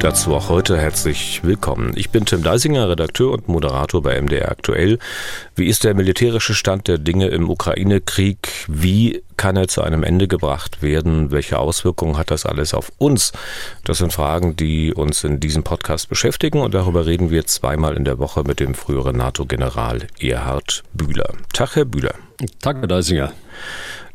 Dazu auch heute herzlich willkommen. Ich bin Tim Deisinger, Redakteur und Moderator bei MDR Aktuell. Wie ist der militärische Stand der Dinge im Ukraine-Krieg? Wie kann er zu einem Ende gebracht werden? Welche Auswirkungen hat das alles auf uns? Das sind Fragen, die uns in diesem Podcast beschäftigen und darüber reden wir zweimal in der Woche mit dem früheren NATO-General Erhard Bühler. Tag, Herr Bühler. Tag, Herr Deisinger.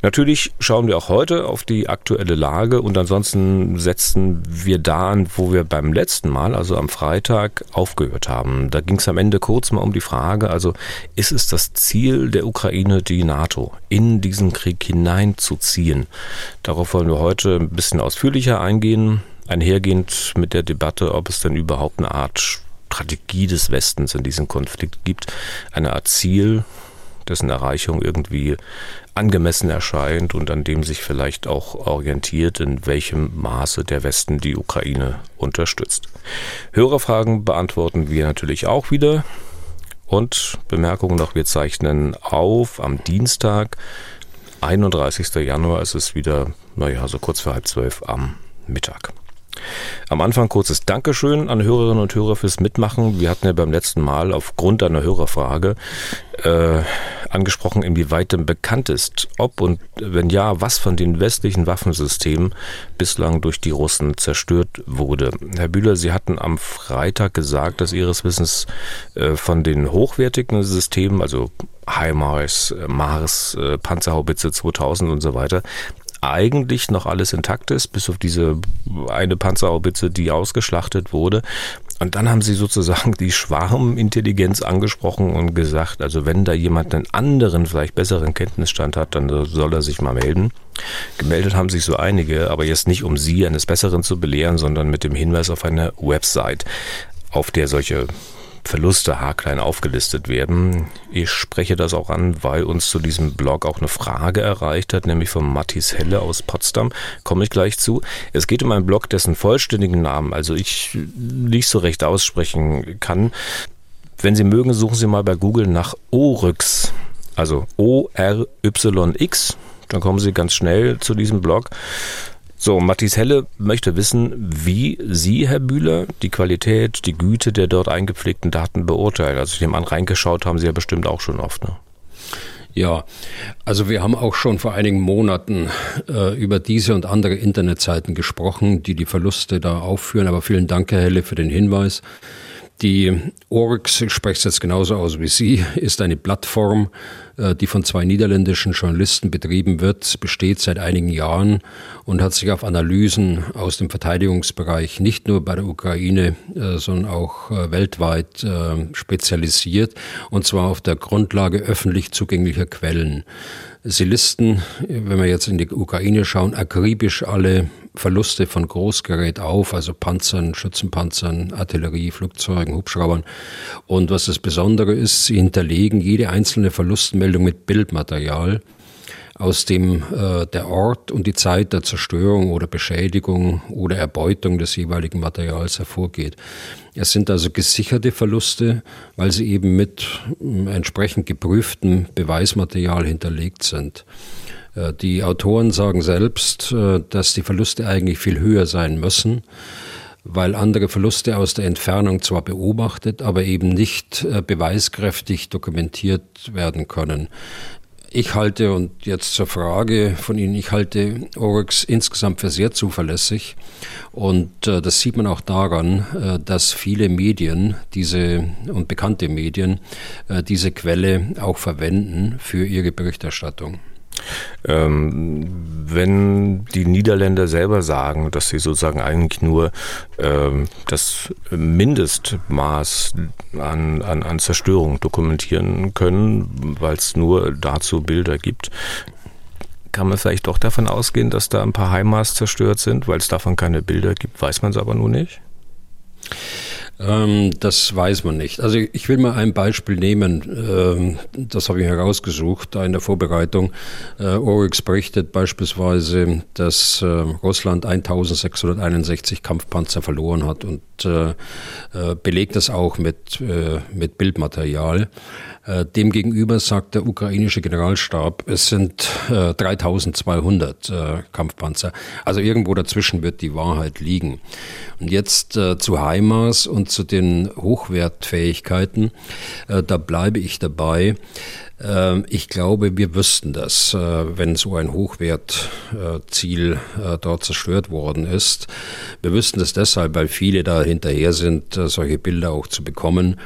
Natürlich schauen wir auch heute auf die aktuelle Lage und ansonsten setzen wir da an, wo wir beim letzten Mal, also am Freitag, aufgehört haben. Da ging es am Ende kurz mal um die Frage, also ist es das Ziel der Ukraine, die NATO in diesen Krieg hineinzuziehen? Darauf wollen wir heute ein bisschen ausführlicher eingehen, einhergehend mit der Debatte, ob es denn überhaupt eine Art Strategie des Westens in diesem Konflikt gibt, eine Art Ziel, dessen Erreichung irgendwie angemessen erscheint und an dem sich vielleicht auch orientiert, in welchem Maße der Westen die Ukraine unterstützt. Hörerfragen beantworten wir natürlich auch wieder. Und Bemerkung noch, wir zeichnen auf am Dienstag, 31. Januar, ist es wieder, naja, so kurz vor halb zwölf am Mittag. Am Anfang kurzes Dankeschön an Hörerinnen und Hörer fürs Mitmachen. Wir hatten ja beim letzten Mal aufgrund einer Hörerfrage äh, angesprochen, inwieweit denn bekannt ist, ob und wenn ja, was von den westlichen Waffensystemen bislang durch die Russen zerstört wurde. Herr Bühler, Sie hatten am Freitag gesagt, dass Ihres Wissens äh, von den hochwertigen Systemen, also HIMARS, Mars, äh, Panzerhaubitze 2000 und so weiter, eigentlich noch alles intakt ist, bis auf diese eine Panzerhaubitze, die ausgeschlachtet wurde. Und dann haben sie sozusagen die Schwarmintelligenz angesprochen und gesagt, also wenn da jemand einen anderen, vielleicht besseren Kenntnisstand hat, dann soll er sich mal melden. Gemeldet haben sich so einige, aber jetzt nicht um sie eines Besseren zu belehren, sondern mit dem Hinweis auf eine Website, auf der solche Verluste haarklein aufgelistet werden. Ich spreche das auch an, weil uns zu diesem Blog auch eine Frage erreicht hat, nämlich von Mathis Helle aus Potsdam. Komme ich gleich zu. Es geht um einen Blog, dessen vollständigen Namen, also ich nicht so recht aussprechen kann. Wenn Sie mögen, suchen Sie mal bei Google nach Oryx, also O-R-Y-X. Dann kommen Sie ganz schnell zu diesem Blog. So, Matthias Helle möchte wissen, wie Sie, Herr Bühler, die Qualität, die Güte der dort eingepflegten Daten beurteilen. Also ich nehme an, reingeschaut haben Sie ja bestimmt auch schon oft. Ne? Ja, also wir haben auch schon vor einigen Monaten äh, über diese und andere Internetseiten gesprochen, die die Verluste da aufführen. Aber vielen Dank, Herr Helle, für den Hinweis. Die Oryx, ich spreche es jetzt genauso aus wie Sie, ist eine Plattform, äh, die von zwei niederländischen Journalisten betrieben wird, besteht seit einigen Jahren und hat sich auf Analysen aus dem Verteidigungsbereich nicht nur bei der Ukraine, äh, sondern auch äh, weltweit spezialisiert, und zwar auf der Grundlage öffentlich zugänglicher Quellen. Sie listen, wenn wir jetzt in die Ukraine schauen, akribisch alle Verluste von Großgerät auf, also Panzern, Schützenpanzern, Artillerie, Flugzeugen, Hubschraubern. Und was das Besondere ist, sie hinterlegen jede einzelne Verlustmeldung mit Bildmaterial aus dem äh, der Ort und die Zeit der Zerstörung oder Beschädigung oder Erbeutung des jeweiligen Materials hervorgeht. Es sind also gesicherte Verluste, weil sie eben mit äh, entsprechend geprüftem Beweismaterial hinterlegt sind. Äh, die Autoren sagen selbst, äh, dass die Verluste eigentlich viel höher sein müssen weil andere Verluste aus der Entfernung zwar beobachtet, aber eben nicht äh, beweiskräftig dokumentiert werden können. Ich halte, und jetzt zur Frage von Ihnen, ich halte Oryx insgesamt für sehr zuverlässig. Und äh, das sieht man auch daran, äh, dass viele Medien, diese und bekannte Medien, äh, diese Quelle auch verwenden für ihre Berichterstattung. Ähm, wenn die Niederländer selber sagen, dass sie sozusagen eigentlich nur ähm, das Mindestmaß an, an, an Zerstörung dokumentieren können, weil es nur dazu Bilder gibt, kann man vielleicht doch davon ausgehen, dass da ein paar HIMARS zerstört sind, weil es davon keine Bilder gibt, weiß man es aber nur nicht? Ähm, das weiß man nicht. Also ich will mal ein Beispiel nehmen, ähm, das habe ich herausgesucht in der Vorbereitung. Äh, Oryx berichtet beispielsweise, dass äh, Russland 1661 Kampfpanzer verloren hat und äh, äh, belegt das auch mit, äh, mit Bildmaterial. Äh, demgegenüber sagt der ukrainische Generalstab, es sind äh, 3200 äh, Kampfpanzer. Also irgendwo dazwischen wird die Wahrheit liegen. Und jetzt zu HIMARS und zu den Hochwertfähigkeiten, äh, da bleibe ich dabei. Äh, ich glaube, wir wüssten das, wenn so ein Hochwertziel dort zerstört worden ist. Wir wüssten das deshalb, weil viele da hinterher sind, solche Bilder auch zu bekommen.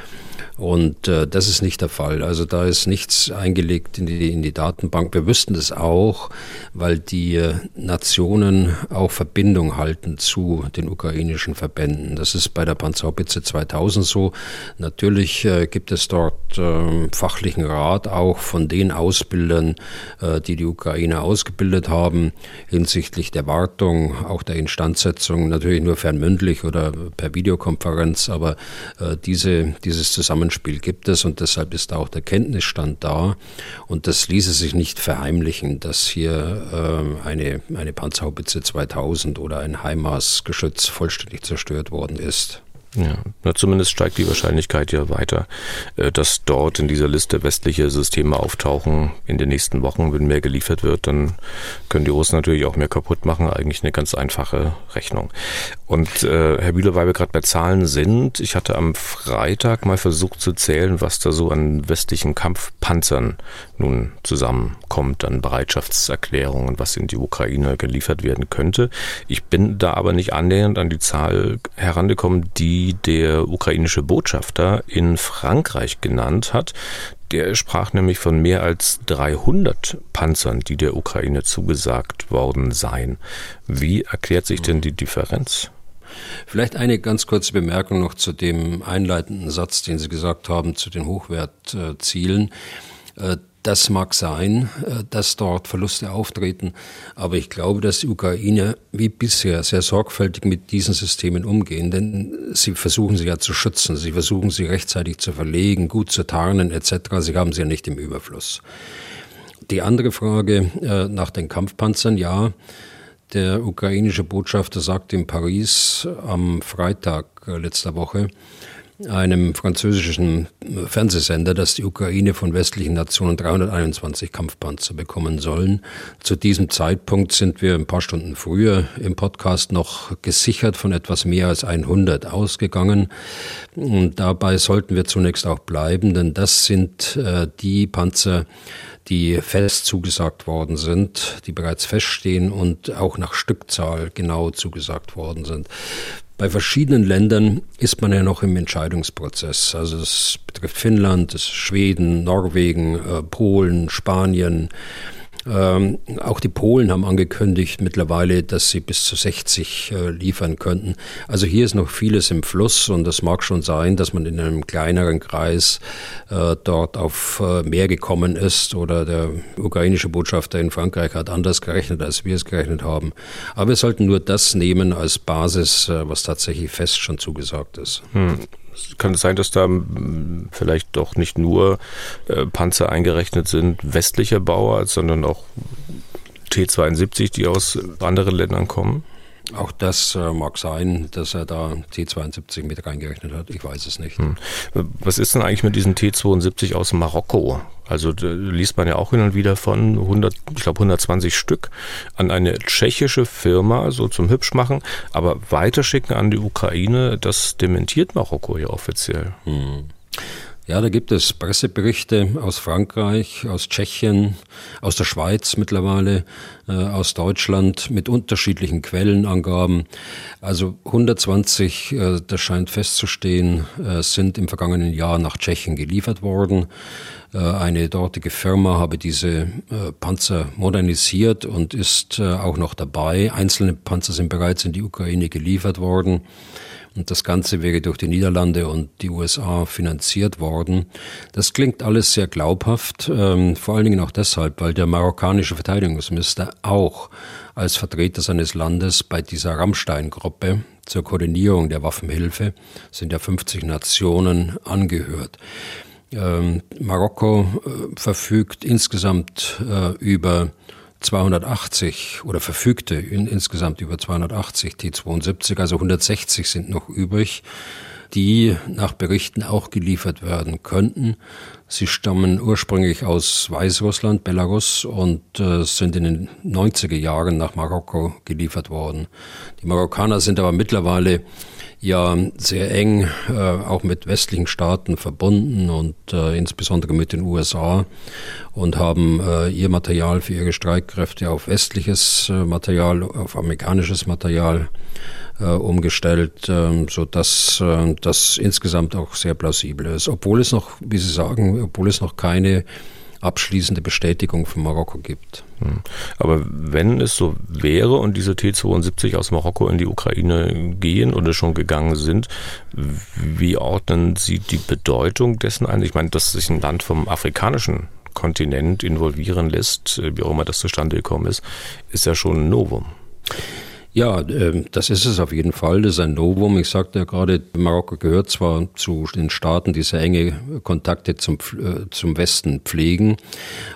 Und äh, das ist nicht der Fall. Also da ist nichts eingelegt in die, in die Datenbank. Wir wüssten das auch, weil die äh, Nationen auch Verbindung halten zu den ukrainischen Verbänden. Das ist bei der Panzerhaubitze 2000 so. Natürlich äh, gibt es dort äh, fachlichen Rat auch von den Ausbildern, äh, die die Ukraine ausgebildet haben, hinsichtlich der Wartung, auch der Instandsetzung, natürlich nur fernmündlich oder per Videokonferenz, aber äh, diese, dieses Zusammenspiel Zusammenspiel gibt es und deshalb ist auch der Kenntnisstand da. Und das ließe sich nicht verheimlichen, dass hier äh, eine, eine Panzerhaubitze 2000 oder ein HIMARS-Geschütz vollständig zerstört worden ist. Ja, na, zumindest steigt die Wahrscheinlichkeit ja weiter, äh, dass dort in dieser Liste westliche Systeme auftauchen in den nächsten Wochen, wenn mehr geliefert wird, dann können die Russen natürlich auch mehr kaputt machen. Eigentlich eine ganz einfache Rechnung. Und äh, Herr Bühler, weil wir gerade bei Zahlen sind, ich hatte am Freitag mal versucht zu zählen, was da so an westlichen Kampfpanzern nun zusammenkommt, an Bereitschaftserklärungen, was in die Ukraine geliefert werden könnte. Ich bin da aber nicht annähernd an die Zahl herangekommen, die der ukrainische Botschafter in Frankreich genannt hat. Der sprach nämlich von mehr als 300 Panzern, die der Ukraine zugesagt worden seien. Wie erklärt sich denn die Differenz? Vielleicht eine ganz kurze Bemerkung noch zu dem einleitenden Satz, den Sie gesagt haben, zu den Hochwertzielen. Das mag sein, äh, dass dort Verluste auftreten, aber ich glaube, dass die Ukraine wie bisher sehr sorgfältig mit diesen Systemen umgehen, denn sie versuchen sie ja zu schützen, sie versuchen sie rechtzeitig zu verlegen, gut zu tarnen etc. Sie haben sie ja nicht im Überfluss. Die andere Frage äh, nach den Kampfpanzern, ja, der ukrainische Botschafter sagte in Paris am Freitag äh, letzter Woche, einem französischen Fernsehsender, dass die Ukraine von westlichen Nationen 321 Kampfpanzer bekommen sollen. Zu diesem Zeitpunkt sind wir ein paar Stunden früher im Podcast noch gesichert von etwas mehr als 100 ausgegangen. Und dabei sollten wir zunächst auch bleiben, denn das sind äh, die Panzer, die fest zugesagt worden sind, die bereits feststehen und auch nach Stückzahl genau zugesagt worden sind. Bei verschiedenen Ländern ist man ja noch im Entscheidungsprozess. Also es betrifft Finnland, Schweden, Norwegen, äh, Polen, Spanien, ähm, auch die Polen haben angekündigt mittlerweile, dass sie bis zu 60 äh, liefern könnten. Also hier ist noch vieles im Fluss und es mag schon sein, dass man in einem kleineren Kreis äh, dort auf äh, mehr gekommen ist oder der ukrainische Botschafter in Frankreich hat anders gerechnet, als wir es gerechnet haben. Aber wir sollten nur das nehmen als Basis, äh, was tatsächlich fest schon zugesagt ist. Hm kann es sein, dass da hm, vielleicht doch nicht nur äh, Panzer eingerechnet sind westlicher Bauart, sondern auch T-72, die aus anderen Ländern kommen? Auch das äh, mag sein, dass er da T-72 mit reingerechnet hat. Ich weiß es nicht. Hm. Was ist denn eigentlich mit diesen T-72 aus Marokko? Also da liest man ja auch hin und wieder von 100, ich glaube 120 Stück an eine tschechische Firma, so zum Hübschmachen, aber weiterschicken an die Ukraine, das dementiert Marokko ja offiziell. Hm. Ja, da gibt es Presseberichte aus Frankreich, aus Tschechien, aus der Schweiz mittlerweile, äh, aus Deutschland mit unterschiedlichen Quellenangaben. Also 120, äh, das scheint festzustehen, äh, sind im vergangenen Jahr nach Tschechien geliefert worden. Äh, eine dortige Firma habe diese äh, Panzer modernisiert und ist äh, auch noch dabei. Einzelne Panzer sind bereits in die Ukraine geliefert worden. Und das Ganze wäre durch die Niederlande und die USA finanziert worden. Das klingt alles sehr glaubhaft, ähm, vor allen Dingen auch deshalb, weil der marokkanische Verteidigungsminister auch als Vertreter seines Landes bei dieser Rammstein-Gruppe zur Koordinierung der Waffenhilfe, sind ja 50 Nationen angehört. Ähm, Marokko äh, verfügt insgesamt äh, über 280 oder verfügte in, insgesamt über 280 T-72, also 160 sind noch übrig, die nach Berichten auch geliefert werden könnten. Sie stammen ursprünglich aus Weißrussland, Belarus und äh, sind in den 90er Jahren nach Marokko geliefert worden. Die Marokkaner sind aber mittlerweile ja sehr eng äh, auch mit westlichen Staaten verbunden und äh, insbesondere mit den USA und haben äh, ihr Material für ihre Streitkräfte auf westliches äh, Material, auf amerikanisches Material umgestellt, äh, so dass äh, das insgesamt auch sehr plausibel ist, obwohl es noch, wie Sie sagen, obwohl es noch keine abschließende Bestätigung von Marokko gibt. Hm. Aber wenn es so wäre und diese T-72 aus Marokko in die Ukraine gehen oder schon gegangen sind, wie ordnen Sie die Bedeutung dessen ein? Ich meine, dass sich ein Land vom afrikanischen Kontinent involvieren lässt, wie auch immer das zustande gekommen ist, ist ja schon ein Novum. Ja, ähm, das ist es auf jeden Fall. Das ist ein Novum. Ich sagte ja gerade, Marokko gehört zwar zu den Staaten, die sehr enge Kontakte zum, äh, zum Westen pflegen,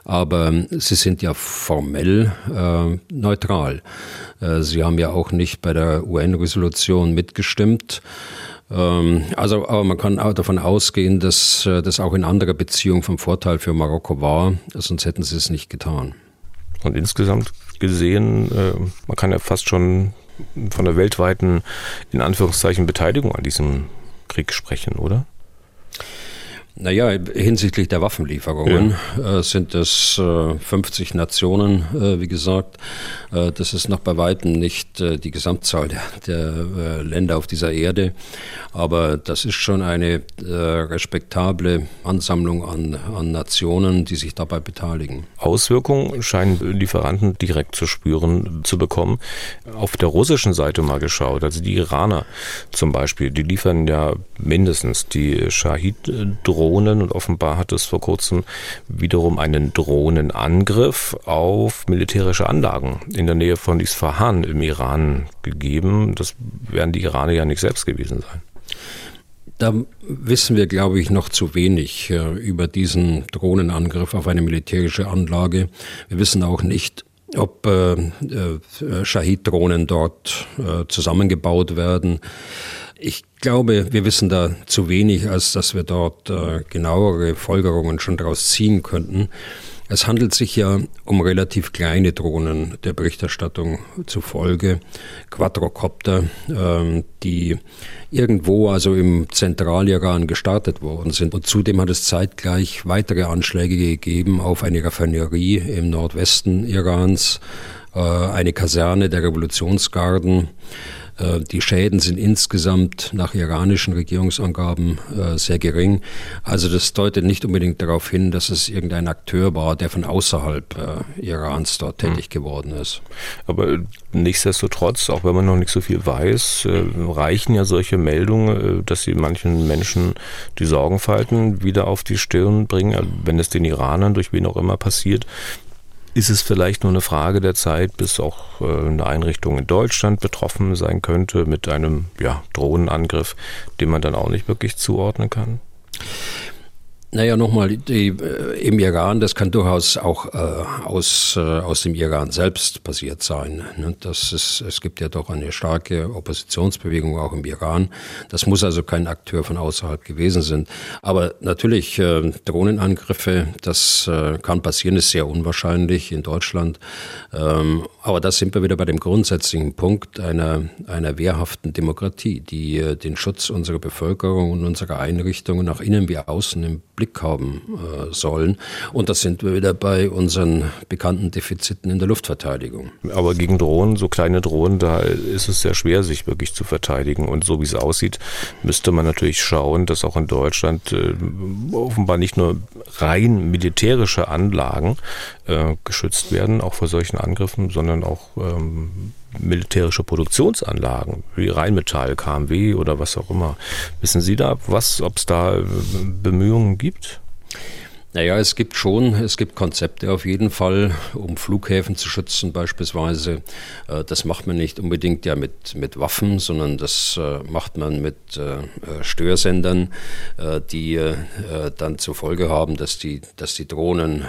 aber sie sind ja formell äh, neutral. Äh, sie haben ja auch nicht bei der UN-Resolution mitgestimmt. Ähm, also, aber man kann auch davon ausgehen, dass das auch in anderer Beziehung vom Vorteil für Marokko war, sonst hätten sie es nicht getan. Und insgesamt gesehen, äh, man kann ja fast schon von der weltweiten, in Anführungszeichen, Beteiligung an diesem Krieg sprechen, oder? Naja, hinsichtlich der Waffenlieferungen ja. äh, sind es äh, 50 Nationen, äh, wie gesagt. Äh, das ist noch bei weitem nicht äh, die Gesamtzahl der, der äh, Länder auf dieser Erde, aber das ist schon eine respektable Ansammlung an, an Nationen, die sich dabei beteiligen. Auswirkungen scheinen Lieferanten direkt zu spüren zu bekommen. Auf der russischen Seite mal geschaut, also die Iraner zum Beispiel, die liefern ja mindestens die Shahid-Drohnen Drohnen und offenbar hat es vor kurzem wiederum einen Drohnenangriff auf militärische Anlagen in der Nähe von Isfahan im Iran gegeben. Das werden die Iraner ja nicht selbst gewesen sein. Da wissen wir, glaube ich, noch zu wenig äh, über diesen Drohnenangriff auf eine militärische Anlage. Wir wissen auch nicht, ob äh, äh, Shahid-Drohnen dort äh, zusammengebaut werden. Ich glaube, wir wissen da zu wenig, als dass wir dort äh, genauere Folgerungen schon daraus ziehen könnten. Es handelt sich ja um relativ kleine Drohnen der Berichterstattung zufolge, Quadrocopter, ähm, die irgendwo also im Zentraliran gestartet worden sind. Und zudem hat es zeitgleich weitere Anschläge gegeben auf eine Raffinerie im Nordwesten Irans, äh, eine Kaserne der Revolutionsgarden, die Schäden sind insgesamt nach iranischen Regierungsangaben äh, sehr gering. Also das deutet nicht unbedingt darauf hin, dass es irgendein Akteur war, der von außerhalb äh, Irans dort hm. tätig geworden ist. Aber nichtsdestotrotz, auch wenn man noch nicht so viel weiß, reichen ja solche Meldungen, dass sie manchen Menschen die Sorgenfalten wieder auf die Stirn bringen, wenn es den Iranern durch wen auch immer passiert, ist es vielleicht nur eine Frage der Zeit, bis auch äh, eine Einrichtung in Deutschland betroffen sein könnte mit einem ja, Drohnenangriff, den man dann auch nicht wirklich zuordnen kann? Naja, nochmal, die, äh, im Iran, das kann durchaus auch äh, aus, äh, aus dem Iran selbst passiert sein. Ne? Das ist, es gibt ja doch eine starke Oppositionsbewegung auch im Iran. Das muss also kein Akteur von außerhalb gewesen sein. Aber natürlich, äh, Drohnenangriffe, das äh, kann passieren, ist sehr unwahrscheinlich in Deutschland. Ähm, aber da sind wir wieder bei dem grundsätzlichen Punkt einer, einer wehrhaften Demokratie, die den Schutz unserer Bevölkerung und unserer Einrichtungen nach innen wie außen im Blick Blick haben äh, sollen. Und das sind wir wieder bei unseren bekannten Defiziten in der Luftverteidigung. Aber gegen Drohnen, so kleine Drohnen, da ist es sehr schwer, sich wirklich zu verteidigen. Und so wie es aussieht, müsste man natürlich schauen, dass auch in Deutschland äh, offenbar nicht nur rein militärische Anlagen äh, geschützt werden, auch vor solchen Angriffen, sondern auch ähm, militärische Produktionsanlagen, wie Rheinmetall, KMW oder was auch immer. Wissen Sie da was, ob es da äh, Bemühungen gibt? Naja, es gibt schon, es gibt Konzepte auf jeden Fall, um Flughäfen zu schützen beispielsweise. Äh, das macht man nicht unbedingt ja mit, mit Waffen, sondern das äh, macht man mit Störsendern, die dann zur Folge haben, dass die, dass die Drohnen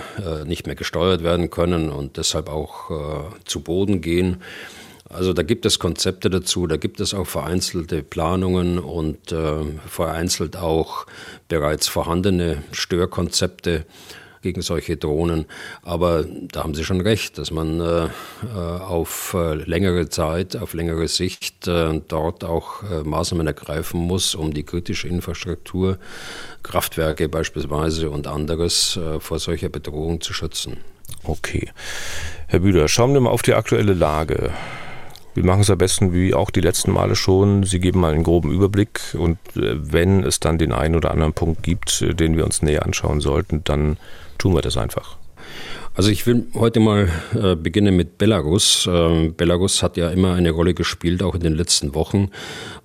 nicht mehr gesteuert werden können und deshalb auch zu Boden gehen. Also da gibt es Konzepte dazu, da gibt es auch vereinzelte Planungen und äh, vereinzelt auch bereits vorhandene Störkonzepte gegen solche Drohnen. Aber da haben Sie schon recht, dass man äh, äh auf äh, längere Zeit, auf längere Sicht äh, dort auch äh, Maßnahmen ergreifen muss, um die kritische Infrastruktur, Kraftwerke beispielsweise und anderes äh, vor solcher Bedrohung zu schützen. Okay. Herr Bühler, schauen wir mal auf die aktuelle Lage. Wir machen es am besten wie auch die letzten Male schon. Sie geben mal einen groben Überblick und äh, wenn es dann den einen oder anderen Punkt gibt, äh, den wir uns näher anschauen sollten, dann tun wir das einfach. Also ich will heute mal äh, beginnen mit Belarus. Ähm, Belarus hat ja immer eine Rolle gespielt, auch in den letzten Wochen,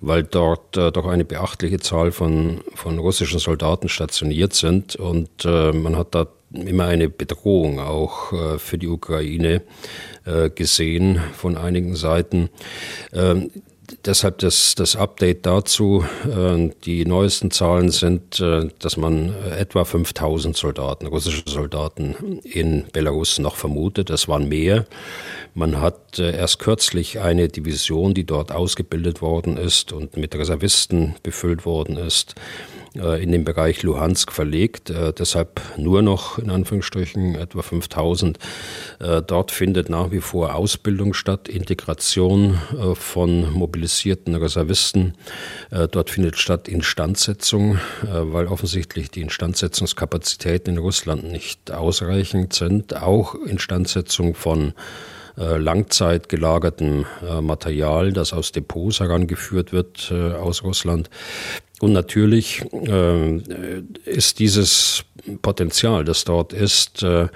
weil dort äh, doch eine beachtliche Zahl von, von russischen Soldaten stationiert sind und äh, man hat da immer eine Bedrohung auch äh, für die Ukraine äh, gesehen von einigen Seiten. Ähm, deshalb das, das Update dazu. Äh, die neuesten Zahlen sind, dass man etwa 5000 Soldaten, russische Soldaten in Belarus noch vermutet. Das waren mehr. Man hat erst kürzlich eine Division, die dort ausgebildet worden ist und mit Reservisten befüllt worden ist, äh, in den Bereich Luhansk verlegt, äh, deshalb nur noch in Anführungsstrichen etwa 5000. Äh, dort findet nach wie vor Ausbildung statt, Integration von mobilisierten Reservisten. Dort findet statt Instandsetzung, weil offensichtlich die Instandsetzungskapazitäten in Russland nicht ausreichend sind. Auch Instandsetzung von langzeit gelagertem Material, das aus Depots herangeführt wird aus Russland. Und natürlich äh, ist dieses Potenzial, das dort ist, äh,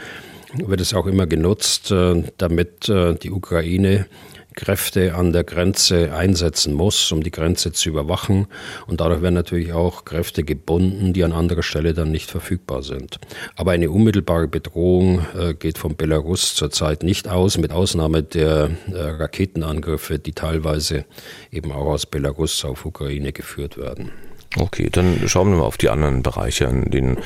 wird es auch immer genutzt, äh, damit äh, die Ukraine Kräfte an der Grenze einsetzen muss, um die Grenze zu überwachen. Und dadurch werden natürlich auch Kräfte gebunden, die an anderer Stelle dann nicht verfügbar sind. Aber eine unmittelbare Bedrohung äh, geht von Belarus zurzeit nicht aus, mit Ausnahme der äh, Raketenangriffe, die teilweise eben auch aus Belarus auf Ukraine geführt werden. Okay, dann schauen wir mal auf die anderen Bereiche, in denen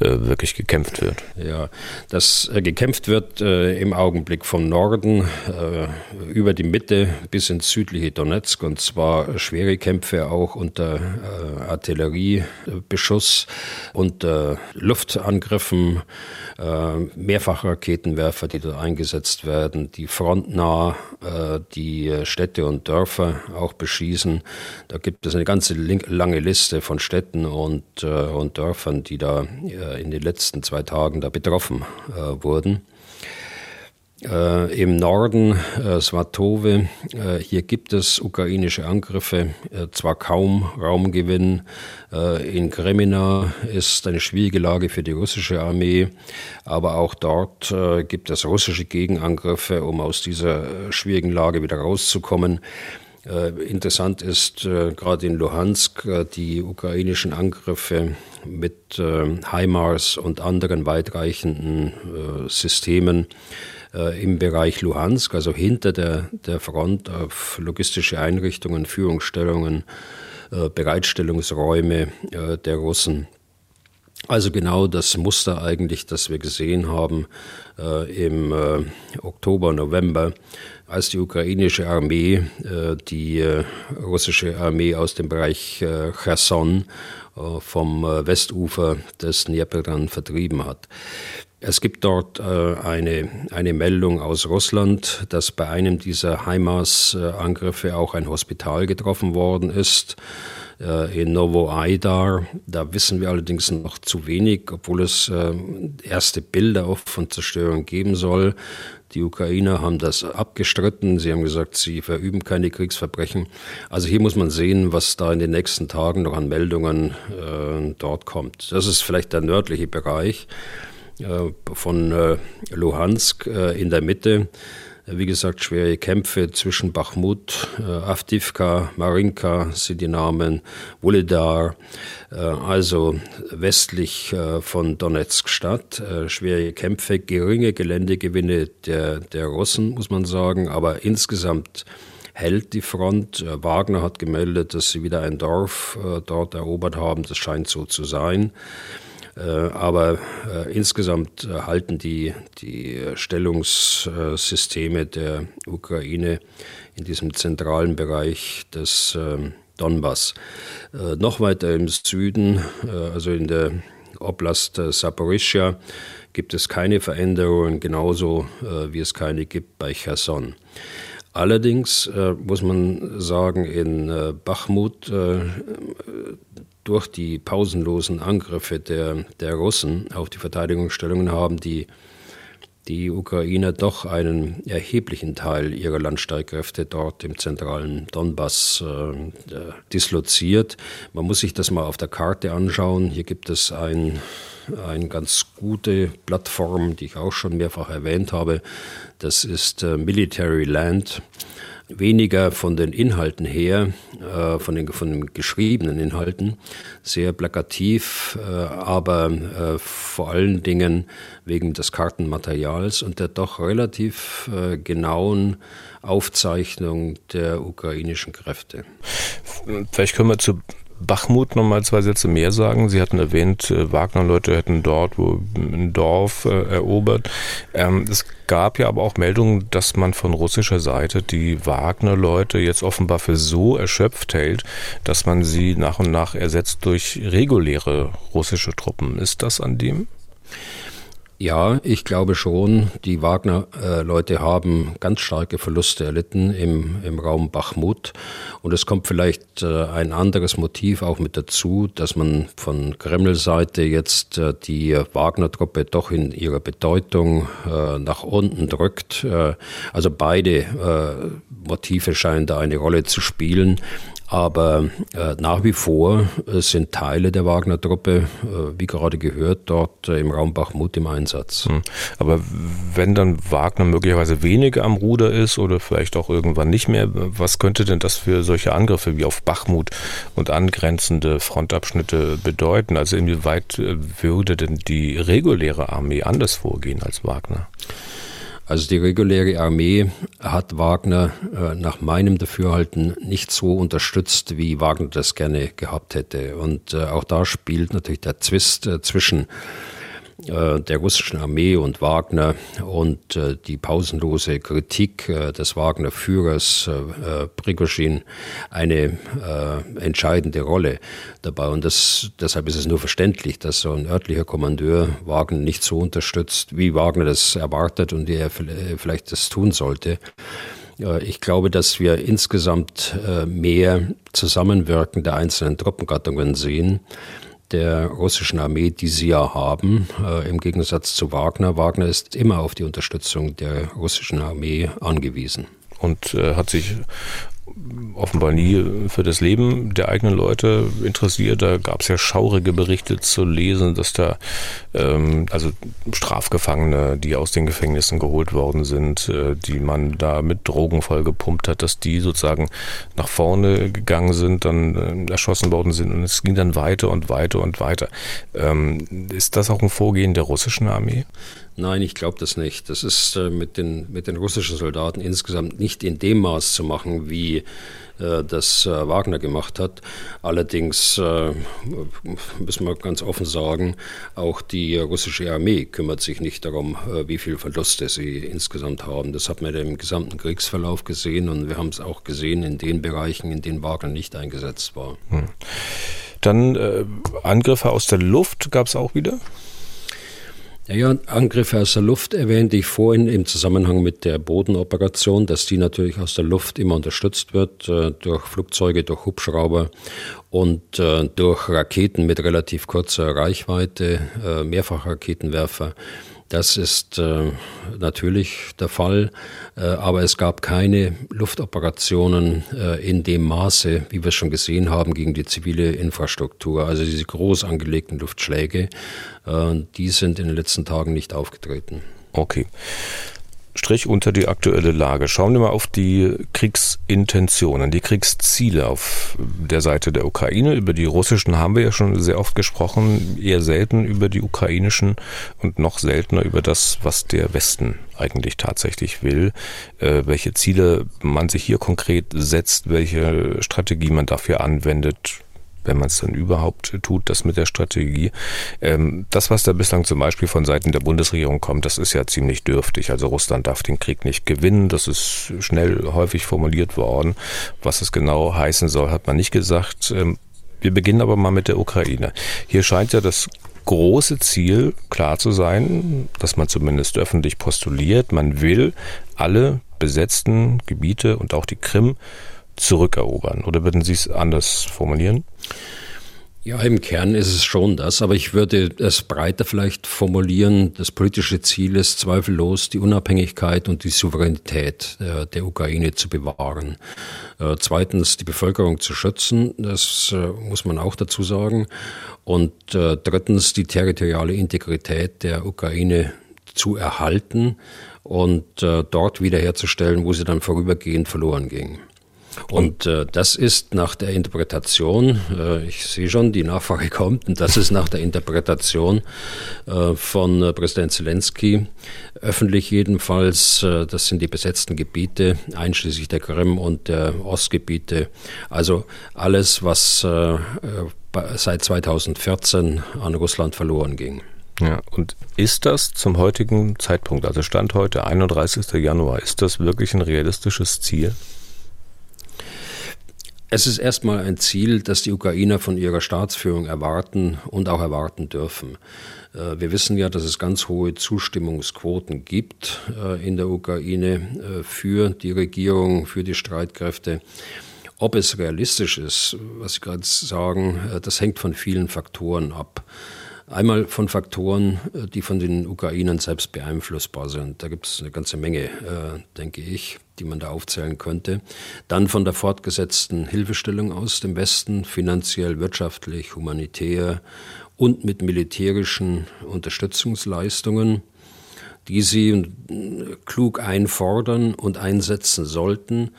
äh, wirklich gekämpft wird. Ja, das äh, gekämpft wird äh, im Augenblick vom Norden äh, über die Mitte bis ins südliche Donetsk und zwar schwere Kämpfe auch unter äh, Artilleriebeschuss, unter Luftangriffen, äh, Mehrfachraketenwerfer, die dort eingesetzt werden, die frontnah die Städte und Dörfer auch beschießen. Da gibt es eine ganze lange Liste von Städten und, äh, und Dörfern, die da äh, in den letzten zwei Tagen da betroffen äh, wurden. Äh, Im Norden äh, Svatove, äh, hier gibt es ukrainische Angriffe, äh, zwar kaum Raumgewinn. Äh, in Kremina ist eine schwierige Lage für die russische Armee, aber auch dort äh, gibt es russische Gegenangriffe, um aus dieser schwierigen Lage wieder rauszukommen. Interessant ist gerade in Luhansk die ukrainischen Angriffe mit HIMARS und anderen weitreichenden Systemen äh, im Bereich Luhansk, also hinter der, der Front auf logistische Einrichtungen, Führungsstellungen, Bereitstellungsräume der Russen. Also genau das Muster eigentlich, das wir gesehen haben im Oktober, November als die ukrainische Armee äh, die äh, russische Armee aus dem Bereich äh, Cherson vom Westufer des Dnieper dann vertrieben hat. Es gibt dort eine, eine Meldung aus Russland, dass bei einem dieser HIMARS-Angriffe auch ein Hospital getroffen worden ist in Novo Aidar. Da wissen wir allerdings noch zu wenig, obwohl es erste Bilder auch von Zerstörung geben soll. Die Ukrainer haben das abgestritten. Sie haben gesagt, sie verüben keine Kriegsverbrechen. Also hier muss man sehen, was da in den nächsten Tagen noch an Meldungen äh, dort kommt. Das ist vielleicht der nördliche Bereich äh, von äh, Luhansk äh, in der Mitte Wie gesagt, schwere Kämpfe zwischen Bachmut, äh, Avdivka, Marinka sind die Namen, Wuledar, äh, also westlich äh, von Donetsk Stadt. Äh, schwere Kämpfe, geringe Geländegewinne der, der Russen, muss man sagen, aber insgesamt hält die Front. Äh, Wagner hat gemeldet, dass sie wieder ein Dorf äh, dort erobert haben. Das scheint so zu sein. Äh, aber insgesamt halten die, die Stellungssysteme der Ukraine in diesem zentralen Bereich des ähm, Donbass. Noch weiter im Süden, also in der Oblast Saporischia, gibt es keine Veränderungen, genauso wie es keine gibt bei Cherson. Allerdings äh, muss man sagen, in äh, Bachmut äh, durch die pausenlosen Angriffe der, der Russen auf die Verteidigungsstellungen haben die, die Ukrainer doch einen erheblichen Teil ihrer Landstreitkräfte dort im zentralen Donbass äh, disloziert. Man muss sich das mal auf der Karte anschauen. Hier gibt es ein eine ganz gute Plattform, die ich auch schon mehrfach erwähnt habe. Das ist äh, Military Land. Weniger von den Inhalten her, äh, von, den, von den geschriebenen Inhalten, sehr plakativ, äh, aber äh, vor allen Dingen wegen des Kartenmaterials und der doch relativ äh, genauen Aufzeichnung der ukrainischen Kräfte. Vielleicht können wir zu Bachmut noch mal zwei Sätze mehr sagen. Sie hatten erwähnt, äh, Wagner-Leute hätten dort wo ein Dorf äh, erobert. Ähm, es gab ja aber auch Meldungen, dass man von russischer Seite die Wagner-Leute jetzt offenbar für so erschöpft hält, dass man sie nach und nach ersetzt durch reguläre russische Truppen. Ist das an dem? Ja, ich glaube schon, die Wagner-Leute haben ganz starke Verluste erlitten im, im Raum Bachmut. Und es kommt vielleicht äh, ein anderes Motiv auch mit dazu, dass man von Kreml-Seite jetzt äh, die Wagner-Truppe doch in ihrer Bedeutung äh, nach unten drückt. Also beide Motive scheinen da eine Rolle zu spielen. Aber äh, nach wie vor äh, sind Teile der Wagner-Truppe, äh, wie gerade gehört, dort äh, im Raum Bachmut im Einsatz. Hm. Aber wenn dann Wagner möglicherweise weniger am Ruder ist oder vielleicht auch irgendwann nicht mehr, was könnte denn das für solche Angriffe wie auf Bachmut und angrenzende Frontabschnitte bedeuten? Also inwieweit äh, würde denn die reguläre Armee anders vorgehen als Wagner? Also die reguläre Armee hat Wagner äh, nach meinem Dafürhalten nicht so unterstützt, wie Wagner das gerne gehabt hätte. Und äh, auch da spielt natürlich der Zwist äh, zwischen äh, der russischen Armee und Wagner und äh, die pausenlose Kritik äh, des Wagner-Führers Prigozhin eine entscheidende Rolle dabei. Und das, deshalb ist es nur verständlich, dass so ein örtlicher Kommandeur Wagner nicht so unterstützt, wie Wagner das erwartet und wie er vielleicht das tun sollte. Ich glaube, dass wir insgesamt mehr Zusammenwirken der einzelnen Truppengattungen sehen der russischen Armee, die sie ja haben, äh, im Gegensatz zu Wagner. Wagner ist immer auf die Unterstützung der russischen Armee angewiesen. Und äh, hat sich offenbar nie für das Leben der eigenen Leute interessiert. Da gab es ja schaurige Berichte zu lesen, dass da ähm, also Strafgefangene, die aus den Gefängnissen geholt worden sind, äh, die man da mit Drogen vollgepumpt hat, dass die sozusagen nach vorne gegangen sind, dann äh, erschossen worden sind und es ging dann weiter und weiter und weiter. Ähm, ist das auch ein Vorgehen der russischen Armee? Nein, ich glaube das nicht. Das ist äh, mit, den, mit den russischen Soldaten insgesamt nicht in dem Maß zu machen, wie äh, das äh, Wagner gemacht hat. Allerdings äh, müssen wir ganz offen sagen, auch die russische Armee kümmert sich nicht darum, äh, wie viele Verluste sie insgesamt haben. Das hat man im gesamten Kriegsverlauf gesehen und wir haben es auch gesehen in den Bereichen, in denen Wagner nicht eingesetzt war. Hm. Dann äh, Angriffe aus der Luft gab es auch wieder? Ja, Angriffe aus der Luft erwähnte ich vorhin im Zusammenhang mit der Bodenoperation, dass die natürlich aus der Luft immer unterstützt wird äh, durch Flugzeuge, durch Hubschrauber und äh, durch Raketen mit relativ kurzer Reichweite, äh, Mehrfachraketenwerfer. Das ist äh, natürlich der Fall, äh, aber es gab keine Luftoperationen äh, in dem Maße, wie wir schon gesehen haben, gegen die zivile Infrastruktur. Also diese groß angelegten Luftschläge, äh, die sind in den letzten Tagen nicht aufgetreten. Okay. Strich unter die aktuelle Lage. Schauen wir mal auf die Kriegsintentionen, die Kriegsziele auf der Seite der Ukraine. Über die russischen haben wir ja schon sehr oft gesprochen, eher selten über die ukrainischen und noch seltener über das, was der Westen eigentlich tatsächlich will, äh, welche Ziele man sich hier konkret setzt, welche Strategie man dafür anwendet wenn man es dann überhaupt tut, das mit der Strategie. Ähm, das, was da bislang zum Beispiel von Seiten der Bundesregierung kommt, das ist ja ziemlich dürftig. Also Russland darf den Krieg nicht gewinnen. Das ist schnell häufig formuliert worden. Was es genau heißen soll, hat man nicht gesagt. Ähm, wir beginnen aber mal mit der Ukraine. Hier scheint ja das große Ziel klar zu sein, dass man zumindest öffentlich postuliert, man will alle besetzten Gebiete und auch die Krim zurückerobern. Oder würden Sie es anders formulieren? Ja, im Kern ist es schon das, aber ich würde es breiter vielleicht formulieren. Das politische Ziel ist zweifellos, die Unabhängigkeit und die Souveränität der, der Ukraine zu bewahren. Äh, zweitens, die Bevölkerung zu schützen, das äh, muss man auch dazu sagen. Und äh, drittens, die territoriale Integrität der Ukraine zu erhalten und äh, dort wiederherzustellen, wo sie dann vorübergehend verloren ging. Und äh, das ist nach der Interpretation, äh, ich sehe schon, die Nachfrage kommt, und das ist nach der Interpretation äh, von äh, Präsident Zelensky, öffentlich jedenfalls, äh, das sind die besetzten Gebiete, einschließlich der Krim und der Ostgebiete, also alles, was äh, seit 2014 an Russland verloren ging. Ja, und ist das zum heutigen Zeitpunkt, also Stand heute, 31. Januar, ist das wirklich ein realistisches Ziel? Es ist erstmal ein Ziel, das die Ukrainer von ihrer Staatsführung erwarten und auch erwarten dürfen. Äh, wir wissen ja, dass es ganz hohe Zustimmungsquoten gibt äh, in der Ukraine äh, für die Regierung, für die Streitkräfte. Ob es realistisch ist, was Sie gerade sagen, das hängt von vielen Faktoren ab. Einmal von Faktoren, die von den Ukrainern selbst beeinflussbar sind. Da gibt es eine ganze Menge, denke ich die man da aufzählen könnte. Dann von der fortgesetzten Hilfestellung aus dem Westen, finanziell, wirtschaftlich, humanitär und mit militärischen Unterstützungsleistungen, die sie klug einfordern und einsetzen sollten,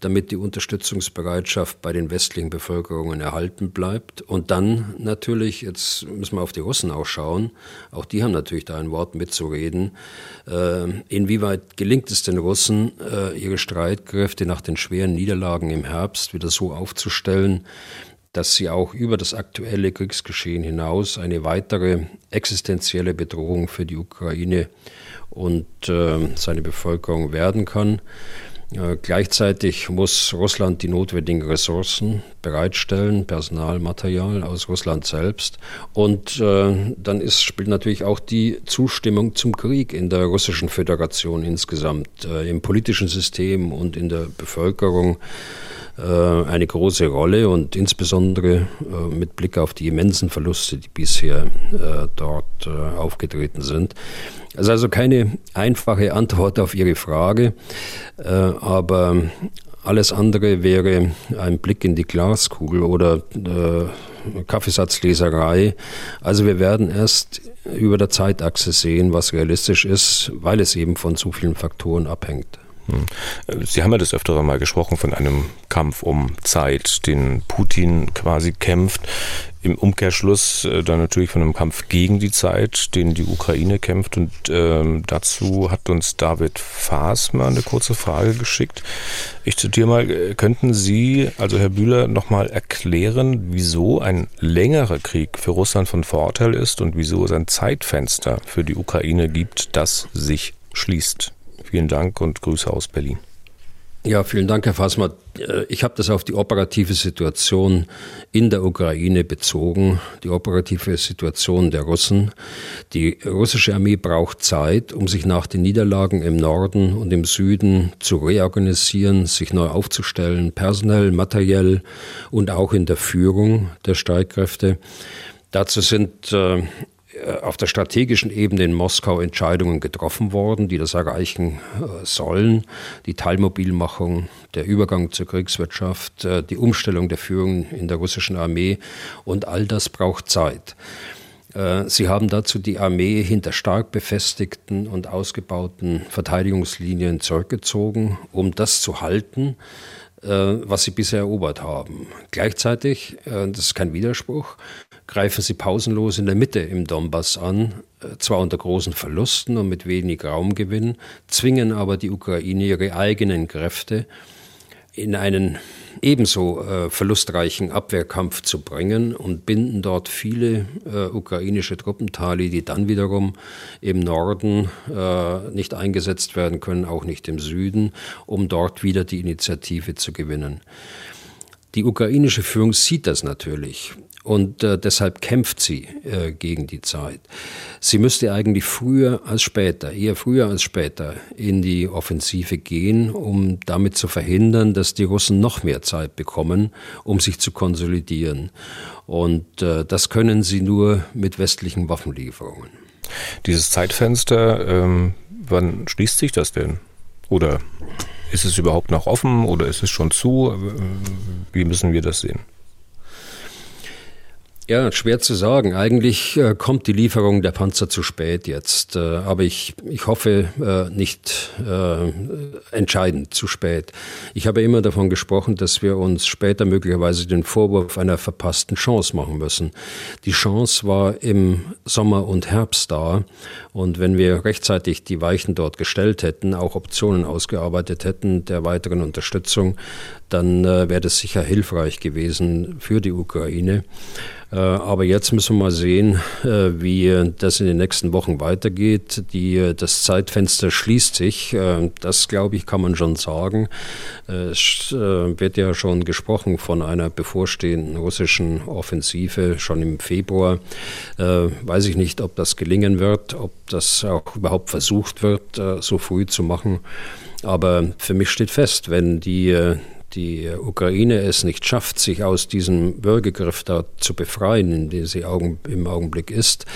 damit die Unterstützungsbereitschaft bei den westlichen Bevölkerungen erhalten bleibt. Und dann natürlich, jetzt müssen wir auf die Russen auch schauen, auch die haben natürlich da ein Wort mitzureden, äh, inwieweit gelingt es den Russen, äh, ihre Streitkräfte nach den schweren Niederlagen im Herbst wieder so aufzustellen, dass sie auch über das aktuelle Kriegsgeschehen hinaus eine weitere existenzielle Bedrohung für die Ukraine und äh, seine Bevölkerung werden kann. Gleichzeitig muss Russland die notwendigen Ressourcen bereitstellen, Personal, Material aus Russland selbst. Und äh, dann ist, spielt natürlich auch die Zustimmung zum Krieg in der russischen Föderation insgesamt, äh, im politischen System und in der Bevölkerung äh, eine große Rolle und insbesondere äh, mit Blick auf die immensen Verluste, die bisher äh, dort aufgetreten sind. Es ist also keine einfache Antwort auf Ihre Frage, aber alles andere wäre ein Blick in die Glaskugel oder Kaffeesatzleserei. Also wir werden erst über der Zeitachse sehen, was realistisch ist, weil es eben von zu vielen Faktoren abhängt. Hm. Sie haben ja das öftere mal gesprochen von einem Kampf um Zeit, den Putin quasi kämpft. Im Umkehrschluss äh, dann natürlich von einem Kampf gegen die Zeit, den die Ukraine kämpft. Und ähm, dazu hat uns David Faas eine kurze Frage geschickt. Ich zitiere mal, äh, könnten Sie, also Herr Bühler, nochmal erklären, wieso ein längerer Krieg für Russland von Vorteil ist und wieso es ein Zeitfenster für die Ukraine gibt, das sich schließt? Vielen Dank und Grüße aus Berlin. Ja, vielen Dank, Herr Fassmer. Äh, ich habe das auf die operative Situation in der Ukraine bezogen, die operative Situation der Russen. Die russische Armee braucht Zeit, um sich nach den Niederlagen im Norden und im Süden zu reorganisieren, sich neu aufzustellen, personell, materiell und auch in der Führung der Streitkräfte. Dazu sind äh, auf der strategischen Ebene in Moskau Entscheidungen getroffen worden, die das erreichen äh, sollen. Die Teilmobilmachung, der Übergang zur Kriegswirtschaft, äh, die Umstellung der Führung in der russischen Armee und all das braucht Zeit. Äh, sie haben dazu die Armee hinter stark befestigten und ausgebauten Verteidigungslinien zurückgezogen, um das zu halten, äh, was sie bisher erobert haben. Gleichzeitig, äh, das ist kein Widerspruch, greifen sie pausenlos in der Mitte im Donbass an, zwar unter großen Verlusten und mit wenig Raumgewinn, zwingen aber die Ukraine ihre eigenen Kräfte in einen ebenso äh, verlustreichen Abwehrkampf zu bringen und binden dort viele äh, ukrainische Truppenteile, die dann wiederum im Norden äh, nicht eingesetzt werden können, auch nicht im Süden, um dort wieder die Initiative zu gewinnen. Die ukrainische Führung sieht das natürlich und äh, deshalb kämpft sie äh, gegen die Zeit. Sie müsste eigentlich früher als später, eher früher als später in die Offensive gehen, um damit zu verhindern, dass die Russen noch mehr Zeit bekommen, um sich zu konsolidieren. Und äh, das können sie nur mit westlichen Waffenlieferungen. Dieses Zeitfenster, ähm, wann schließt sich das denn? Oder ist es überhaupt noch offen oder ist es schon zu? Wie müssen wir das sehen? Ja, schwer zu sagen. Eigentlich äh, kommt die Lieferung der Panzer zu spät jetzt. Äh, aber ich, ich hoffe äh, nicht äh, entscheidend zu spät. Ich habe immer davon gesprochen, dass wir uns später möglicherweise den Vorwurf einer verpassten Chance machen müssen. Die Chance war im Sommer und Herbst da. Und wenn wir rechtzeitig die Weichen dort gestellt hätten, auch Optionen ausgearbeitet hätten der weiteren Unterstützung, dann äh, wäre das sicher hilfreich gewesen für die Ukraine. Äh, aber jetzt müssen wir mal sehen, äh, wie das in den nächsten Wochen weitergeht. Die, das Zeitfenster schließt sich. Äh, das, glaube ich, kann man schon sagen. Es wird ja schon gesprochen von einer bevorstehenden russischen Offensive schon im Februar. Weiß ich nicht, ob das gelingen wird, ob das auch überhaupt versucht wird, so früh zu machen. Aber für mich steht fest, wenn die die Ukraine es nicht schafft, sich aus diesem Würgegriff da zu befreien, in dem sie im Augenblick ist,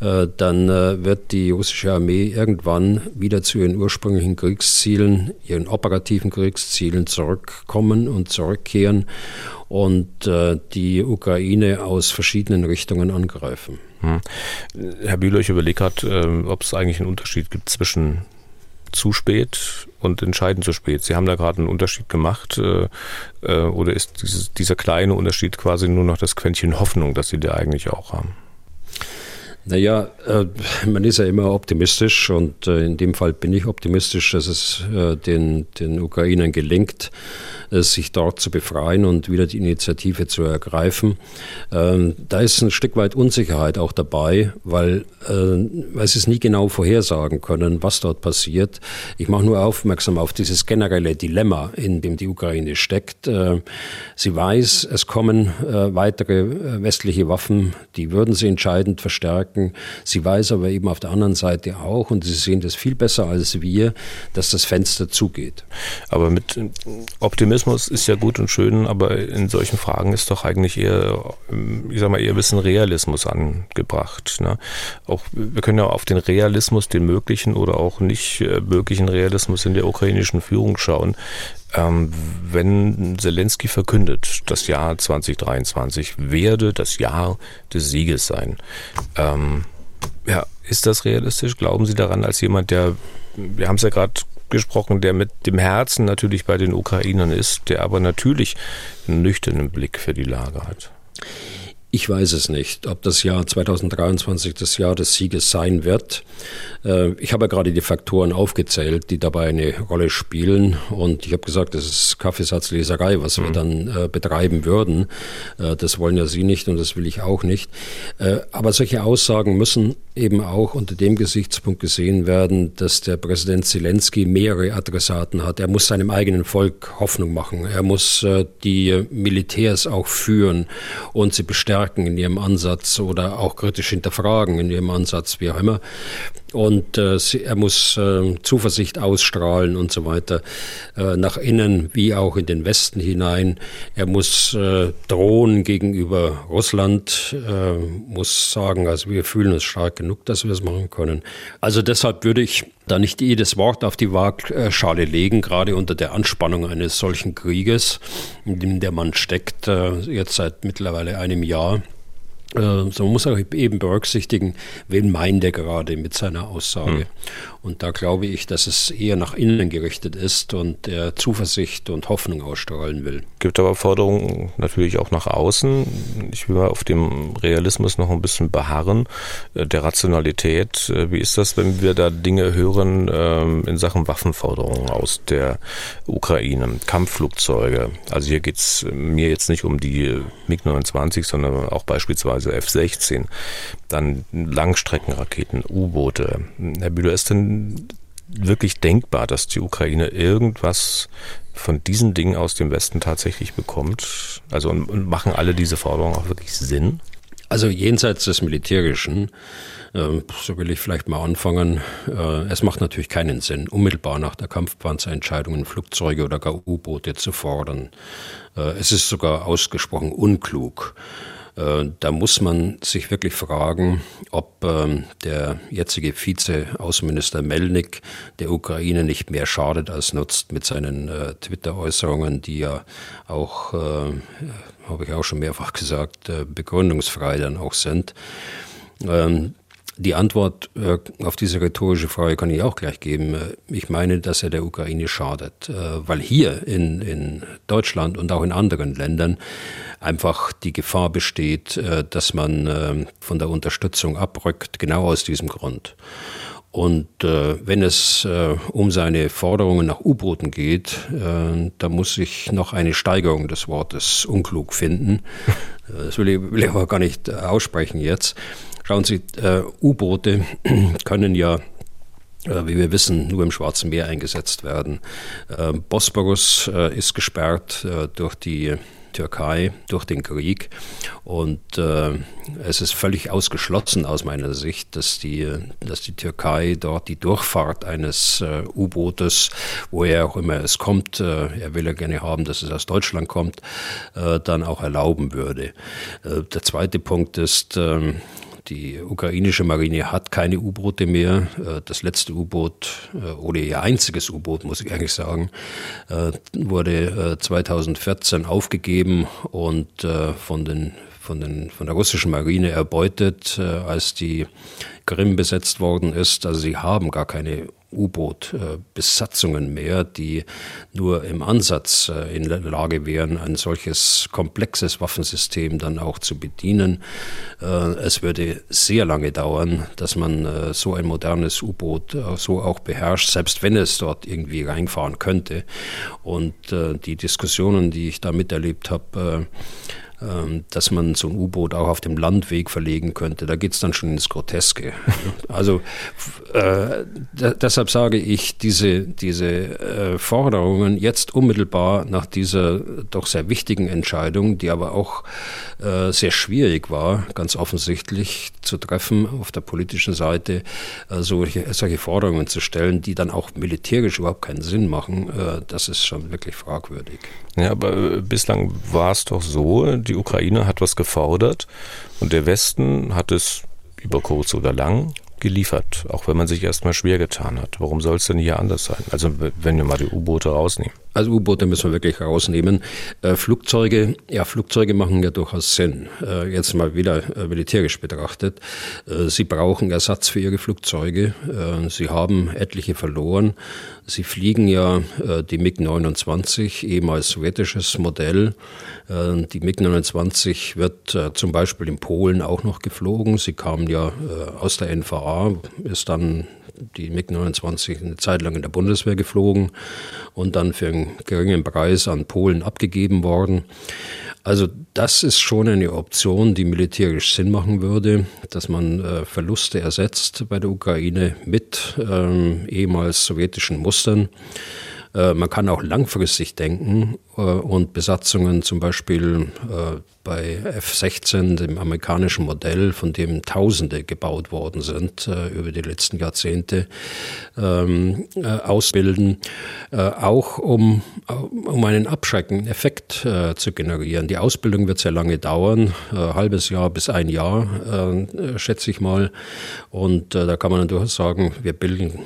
äh, dann äh, wird die russische Armee irgendwann wieder zu ihren ursprünglichen Kriegszielen, ihren operativen Kriegszielen zurückkommen und zurückkehren und äh, die Ukraine aus verschiedenen Richtungen angreifen. Hm. Herr Bühler, ich überlege gerade, ob es eigentlich einen Unterschied gibt zwischen zu spät und entscheidend zu spät. Sie haben da gerade einen Unterschied gemacht äh, äh, oder ist dieses, dieser kleine Unterschied quasi nur noch das Quäntchen Hoffnung, dass Sie da eigentlich auch haben? Naja, äh, man ist ja immer optimistisch und äh, in dem Fall bin ich optimistisch, dass es den, den Ukrainern gelingt, sich dort zu befreien und wieder die Initiative zu ergreifen. Ähm, da ist ein Stück weit Unsicherheit auch dabei, weil, äh, weil sie es nie genau vorhersagen können, was dort passiert. Ich mache nur aufmerksam auf dieses generelle Dilemma, in dem die Ukraine steckt. Äh, sie weiß, es kommen weitere westliche Waffen, die würden sie entscheidend verstärken. Sie weiß aber eben auf der anderen Seite auch, und sie sehen das viel besser als wir, dass das Fenster zugeht. Aber mit Optimismus Optimismus ist ja gut und schön, aber in solchen Fragen ist doch eigentlich eher, ich sag mal, eher bisschen Realismus angebracht. Ne? Auch, wir können ja auf den Realismus, den möglichen oder auch nicht äh, möglichen Realismus in der ukrainischen Führung schauen. Ähm, wenn Zelensky verkündet, das Jahr 2023 werde das Jahr des Sieges sein, ähm, ja, ist das realistisch? Glauben Sie daran als jemand, der, wir haben es ja gerade gesprochen, der mit dem Herzen natürlich bei den Ukrainern ist, der aber natürlich einen nüchternen Blick für die Lage hat. Ich weiß es nicht, ob das Jahr 2023 das Jahr des Sieges sein wird. Äh, ich habe ja gerade die Faktoren aufgezählt, die dabei eine Rolle spielen. Und ich habe gesagt, das ist Kaffeesatzleserei, was wir mhm. dann äh, betreiben würden. Äh, das wollen ja Sie nicht und das will ich auch nicht. Aber solche Aussagen müssen eben auch unter dem Gesichtspunkt gesehen werden, dass der Präsident Zelensky mehrere Adressaten hat. Er muss seinem eigenen Volk Hoffnung machen. Er muss die Militärs auch führen und sie bestärken in ihrem Ansatz oder auch kritisch hinterfragen in ihrem Ansatz, wie auch immer. Und äh, er muss äh, Zuversicht ausstrahlen und so weiter, äh, nach innen wie auch in den Westen hinein. Er muss äh, drohen gegenüber Russland, äh, muss sagen, also wir fühlen uns stark genug, dass wir es machen können. Also deshalb würde ich da nicht jedes Wort auf die Waagschale legen, gerade unter der Anspannung eines solchen Krieges, in dem der Mann steckt, äh, jetzt seit mittlerweile einem Jahr. Äh, so man muss auch eben berücksichtigen, wen meint er gerade mit seiner Aussage. Mhm. Und da glaube ich, dass es eher nach innen gerichtet ist und der Zuversicht und Hoffnung ausstrahlen will. Gibt aber Forderungen natürlich auch nach außen. Ich will mal auf dem Realismus noch ein bisschen beharren, äh, der Rationalität. Äh, wie ist das, wenn wir da Dinge hören ähm, in Sachen Waffenforderungen aus der Ukraine, Kampfflugzeuge? Also hier geht es mir jetzt nicht um die MiG-29, sondern auch beispielsweise F-16, dann Langstreckenraketen, U-Boote. Herr Bühler, ist denn wirklich denkbar, dass die Ukraine irgendwas von diesen Dingen aus dem Westen tatsächlich bekommt? Also und, machen alle diese Forderungen auch wirklich Sinn? Also jenseits des Militärischen, äh, so will ich vielleicht mal anfangen, äh, es macht natürlich keinen Sinn, unmittelbar nach der Kampfpanzerentscheidung Flugzeuge oder gar U-Boote zu fordern. Äh, es ist sogar ausgesprochen unklug. Äh, da muss man sich wirklich fragen, ob ähm, der jetzige Vize-Außenminister Melnik der Ukraine nicht mehr schadet als nutzt mit seinen äh, Twitter-Äußerungen, die ja auch, äh, habe ich auch schon mehrfach gesagt, begründungsfrei dann auch sind. Ähm, die Antwort äh, auf diese rhetorische Frage kann ich auch gleich geben. Äh, ich meine, dass er der Ukraine schadet, äh, weil hier in, in Deutschland und auch in anderen Ländern einfach die Gefahr besteht, dass man von der Unterstützung abrückt, genau aus diesem Grund. Und äh, wenn es äh, um seine Forderungen nach U-Booten geht, äh, da muss ich noch eine Steigerung des Wortes unklug finden. Das will ich, will ich aber gar nicht aussprechen jetzt. Schauen Sie, äh, U-Boote können ja äh, wie wir wissen, nur im Schwarzen Meer eingesetzt werden. Äh, Bosporus äh, ist gesperrt durch die Türkei durch den Krieg. Und äh, es ist völlig ausgeschlossen aus meiner Sicht, dass die, dass die Türkei dort die Durchfahrt eines äh, U-Bootes, woher auch immer es kommt, äh, er will ja gerne haben, dass es aus Deutschland kommt, dann auch erlauben würde. der zweite Punkt ist, ähm, die ukrainische Marine hat keine U-Boote mehr. Äh, das letzte U-Boot äh, oder ihr einziges U-Boot, muss ich eigentlich sagen, äh, wurde 2014 aufgegeben und von den von, den, von der russischen Marine erbeutet, als die Krim besetzt worden ist. Also sie haben gar keine U-Boot-Besatzungen mehr, die nur im Ansatz äh, in der Lage wären, ein solches komplexes Waffensystem dann auch zu bedienen. Äh, es würde sehr lange dauern, dass man äh, so ein modernes U-Boot so auch beherrscht, selbst wenn es dort irgendwie reinfahren könnte. Und die Diskussionen, die ich da miterlebt habe, dass man so ein U-Boot auch auf dem Landweg verlegen könnte. Da geht es dann schon ins Groteske. Also äh, deshalb sage ich, diese, diese äh, Forderungen jetzt unmittelbar nach dieser doch sehr wichtigen Entscheidung, die aber auch äh, sehr schwierig war, ganz offensichtlich zu treffen auf der politischen Seite, äh, solche, solche Forderungen zu stellen, die dann auch militärisch überhaupt keinen Sinn machen, äh, das ist schon wirklich fragwürdig. Ja, aber äh, bislang war es doch so, die Ukraine hat was gefordert und der Westen hat es über kurz oder lang geliefert, auch wenn man sich erstmal schwer getan hat. Warum soll es denn hier anders sein? Also wenn wir mal die U-Boote rausnehmen. Also U-Boote müssen wir wirklich rausnehmen. Äh, Flugzeuge, ja, Flugzeuge machen ja durchaus Sinn. Äh, jetzt mal wieder äh, militärisch betrachtet. Äh, sie brauchen Ersatz für ihre Flugzeuge. Äh, sie haben etliche verloren. Sie fliegen ja äh, die MiG-29, ehemals sowjetisches Modell. die MiG-29 wird zum Beispiel in Polen auch noch geflogen. Sie kamen ja aus der NVA, ist dann die MiG-29 eine Zeit lang in der Bundeswehr geflogen und dann für einen geringen Preis an Polen abgegeben worden. Also das ist schon eine Option, die militärisch Sinn machen würde, dass man äh, Verluste ersetzt bei der Ukraine mit ähm, ehemals sowjetischen Mustern. Äh, man kann auch langfristig denken und Besatzungen zum Beispiel äh, bei F-16, dem amerikanischen Modell, von dem Tausende gebaut worden sind äh, über die letzten Jahrzehnte, ähm, äh, ausbilden, äh, auch um, um einen abschreckenden Effekt äh, zu generieren. Die Ausbildung wird sehr lange dauern, äh, halbes Jahr bis ein Jahr, äh, schätze ich mal. Und da kann man durchaus sagen, wir bilden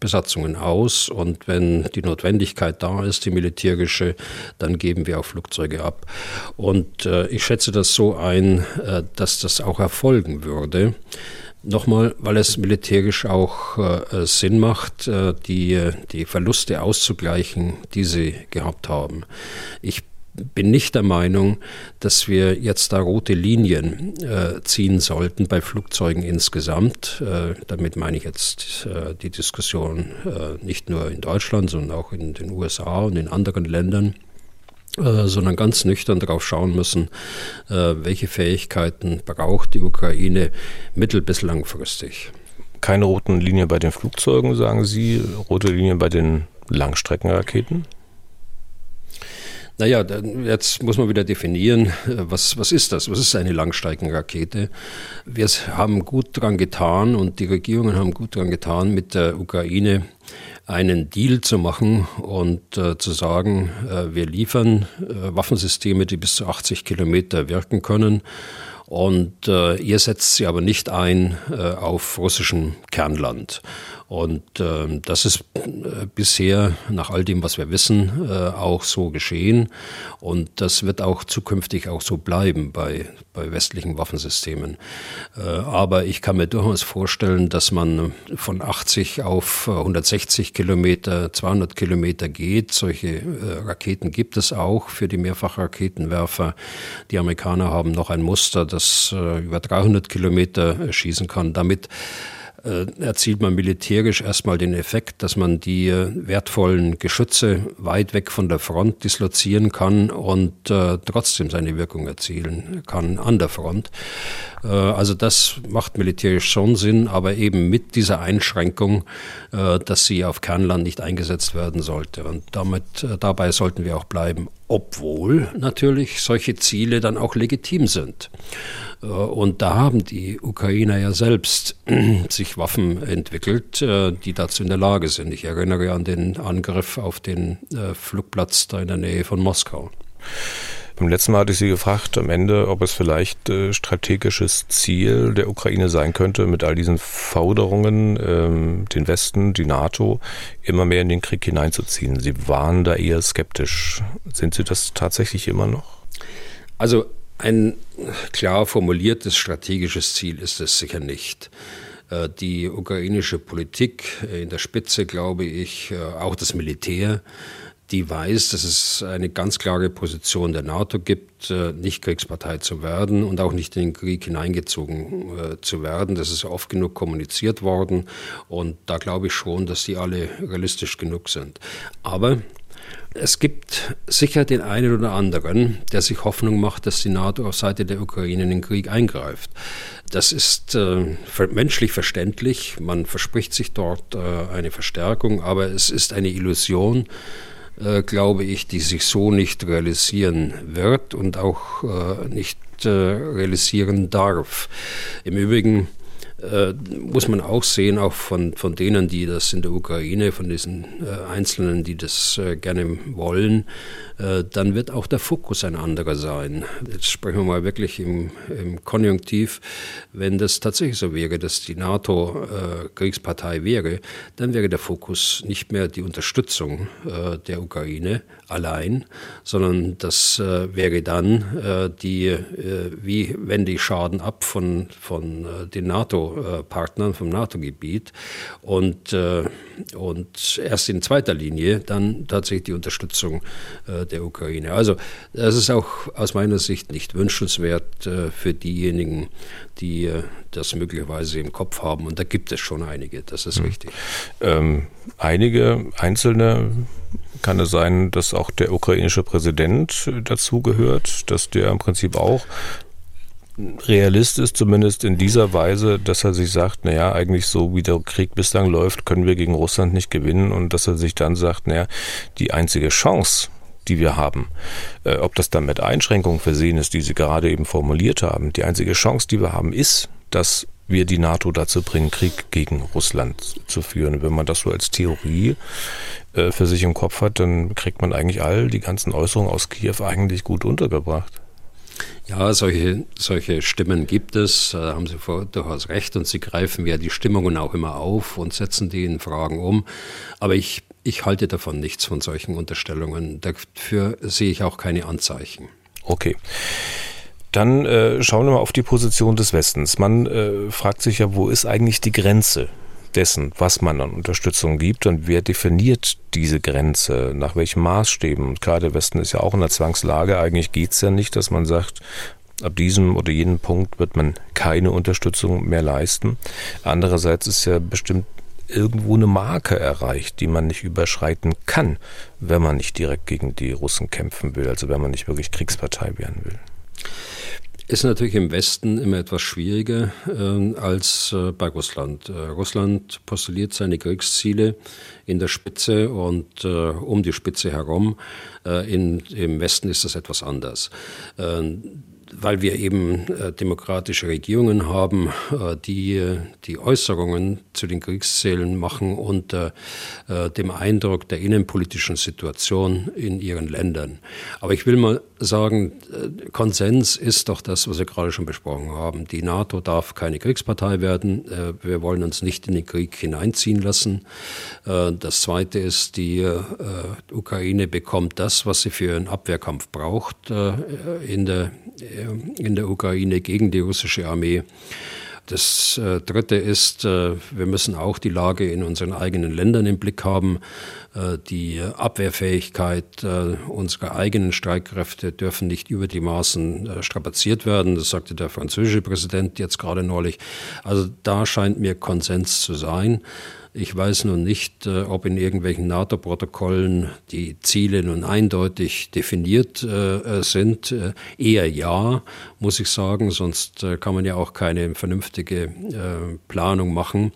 Besatzungen aus und wenn die Notwendigkeit da ist, die militärische, dann geben wir auch Flugzeuge ab. Und äh, ich schätze das so ein, äh, dass das auch erfolgen würde. Nochmal, weil es militärisch auch äh, Sinn macht, äh, die, die Verluste auszugleichen, die sie gehabt haben. Ich bin nicht der Meinung, dass wir jetzt da rote Linien äh, ziehen sollten bei Flugzeugen insgesamt. Äh, damit meine ich jetzt äh, die Diskussion äh, nicht nur in Deutschland, sondern auch in den USA und in anderen Ländern äh, sondern ganz nüchtern darauf schauen müssen, äh, welche Fähigkeiten braucht die Ukraine mittel- bis langfristig. Keine roten Linien bei den Flugzeugen, sagen Sie, rote Linien bei den Langstreckenraketen? Naja, jetzt muss man wieder definieren, was, was ist das? Was ist eine Langstreckenrakete? Wir haben gut daran getan und die Regierungen haben gut daran getan, mit der Ukraine einen Deal zu machen und äh, zu sagen, äh, wir liefern äh, Waffensysteme, die bis zu 80 Kilometer wirken können. Und äh, ihr setzt sie aber nicht ein äh, auf russischem Kernland. Und äh, das ist äh, bisher, nach all dem, was wir wissen, äh, auch so geschehen. Und das wird auch zukünftig auch so bleiben bei, bei westlichen Waffensystemen. Äh, aber ich kann mir durchaus vorstellen, dass man von 80 auf 160 Kilometer, 200 Kilometer geht. Solche äh, Raketen gibt es auch für die Mehrfachraketenwerfer. Die Amerikaner haben noch ein Muster, das äh, über 300 Kilometer schießen kann. Damit äh, erzielt man militärisch erstmal den Effekt, dass man die äh, wertvollen Geschütze weit weg von der Front dislozieren kann und äh, trotzdem seine Wirkung erzielen kann an der Front. Äh, also das macht militärisch schon Sinn, aber eben mit dieser Einschränkung, äh, dass sie auf Kernland nicht eingesetzt werden sollte. Und damit, äh, dabei sollten wir auch bleiben, obwohl natürlich solche Ziele dann auch legitim sind. Äh, und da haben die Ukrainer ja selbst sich Waffen entwickelt, äh, die dazu in der Lage sind. Ich erinnere an den Angriff auf den äh, Flugplatz da in der Nähe von Moskau. Beim letzten Mal hatte ich Sie gefragt am Ende, ob es vielleicht äh, strategisches Ziel der Ukraine sein könnte, mit all diesen Forderungen ähm, den Westen, die NATO immer mehr in den Krieg hineinzuziehen. Sie waren da eher skeptisch. Sind Sie das tatsächlich immer noch? Also ein klar formuliertes strategisches Ziel ist es sicher nicht. Äh, die ukrainische Politik in der Spitze, glaube ich, äh, auch das Militär, die weiß, dass es eine ganz klare Position der NATO gibt, äh, nicht Kriegspartei zu werden und auch nicht in den Krieg hineingezogen zu werden. Das ist oft genug kommuniziert worden und da glaube ich schon, dass die alle realistisch genug sind. Aber es gibt sicher den einen oder anderen, der sich Hoffnung macht, dass die NATO auf Seite der Ukraine in den Krieg eingreift. Das ist äh, menschlich verständlich. Man verspricht sich dort äh, eine Verstärkung, aber es ist eine Illusion, äh, glaube ich, die sich so nicht realisieren wird und auch äh, nicht äh, realisieren darf. Im Übrigen äh, muss man auch sehen, auch von, von denen, die das in der Ukraine, von diesen äh, Einzelnen, die das äh, gerne wollen, äh, dann wird auch der Fokus ein anderer sein. Jetzt sprechen wir mal wirklich im, im Konjunktiv. Wenn das tatsächlich so wäre, dass die NATO äh, Kriegspartei wäre, dann wäre der Fokus nicht mehr die Unterstützung äh, der Ukraine allein, sondern das wäre dann die, wie wende ich Schaden ab von, von den NATO-Partnern, vom NATO-Gebiet und, und erst in zweiter Linie dann tatsächlich die Unterstützung der Ukraine. Also das ist auch aus meiner Sicht nicht wünschenswert äh, für diejenigen, die äh, das möglicherweise im Kopf haben. Und da gibt es schon einige, das ist mhm. richtig. Ähm, einige einzelne kann es sein, dass auch der ukrainische Präsident dazugehört, dass der im Prinzip auch Realist ist, zumindest in dieser Weise, dass er sich sagt, naja, eigentlich so wie der Krieg bislang läuft, können wir gegen Russland nicht gewinnen und dass er sich dann sagt, naja, die einzige Chance, die wir haben. Äh, ob das dann mit Einschränkungen versehen ist, die Sie gerade eben formuliert haben. Die einzige Chance, die wir haben, ist, dass wir die NATO dazu bringen, Krieg gegen Russland zu führen. Wenn man das so als Theorie äh, für sich im Kopf hat, dann kriegt man eigentlich all die ganzen Äußerungen aus Kiew eigentlich gut untergebracht. Ja, solche, solche Stimmen gibt es, da haben Sie durchaus recht und Sie greifen ja die Stimmungen auch immer auf und setzen die in Fragen um. Aber ich ich halte davon nichts von solchen Unterstellungen. Dafür sehe ich auch keine Anzeichen. Okay. Dann äh, schauen wir mal auf die Position des Westens. Man äh, fragt sich ja, wo ist eigentlich die Grenze dessen, was man an Unterstützung gibt und wer definiert diese Grenze, nach welchen Maßstäben. Und klar, der Westen ist ja auch in der Zwangslage. Eigentlich geht es ja nicht, dass man sagt, ab diesem oder jenem Punkt wird man keine Unterstützung mehr leisten. Andererseits ist ja bestimmt irgendwo eine Marke erreicht, die man nicht überschreiten kann, wenn man nicht direkt gegen die Russen kämpfen will, also wenn man nicht wirklich Kriegspartei werden will. Ist natürlich im Westen immer etwas schwieriger äh, als äh, bei Russland. Äh, Russland postuliert seine Kriegsziele in der Spitze und äh, um die Spitze herum. Äh, in, Im Westen ist das etwas anders. Äh, weil wir eben äh, demokratische Regierungen haben, äh, die die Äußerungen zu den Kriegszielen machen unter äh, dem Eindruck der innenpolitischen Situation in ihren Ländern. Aber ich will mal sagen, äh, Konsens ist doch das, was wir gerade schon besprochen haben. Die NATO darf keine Kriegspartei werden. Äh, wir wollen uns nicht in den Krieg hineinziehen lassen. Äh, das Zweite ist, die Ukraine bekommt das, was sie für einen Abwehrkampf braucht in der, in der Ukraine gegen die russische Armee. Das äh, Dritte ist, äh, wir müssen auch die Lage in unseren eigenen Ländern im Blick haben. Äh, die Abwehrfähigkeit äh, unserer eigenen Streitkräfte dürfen nicht über die Maßen strapaziert werden. Das sagte der französische Präsident jetzt gerade neulich. Also da scheint mir Konsens zu sein. Ich weiß nun nicht, äh, ob in irgendwelchen NATO-Protokollen die Ziele nun eindeutig definiert äh, sind. Äh, eher ja, muss ich sagen, sonst kann man ja auch keine vernünftige Planung machen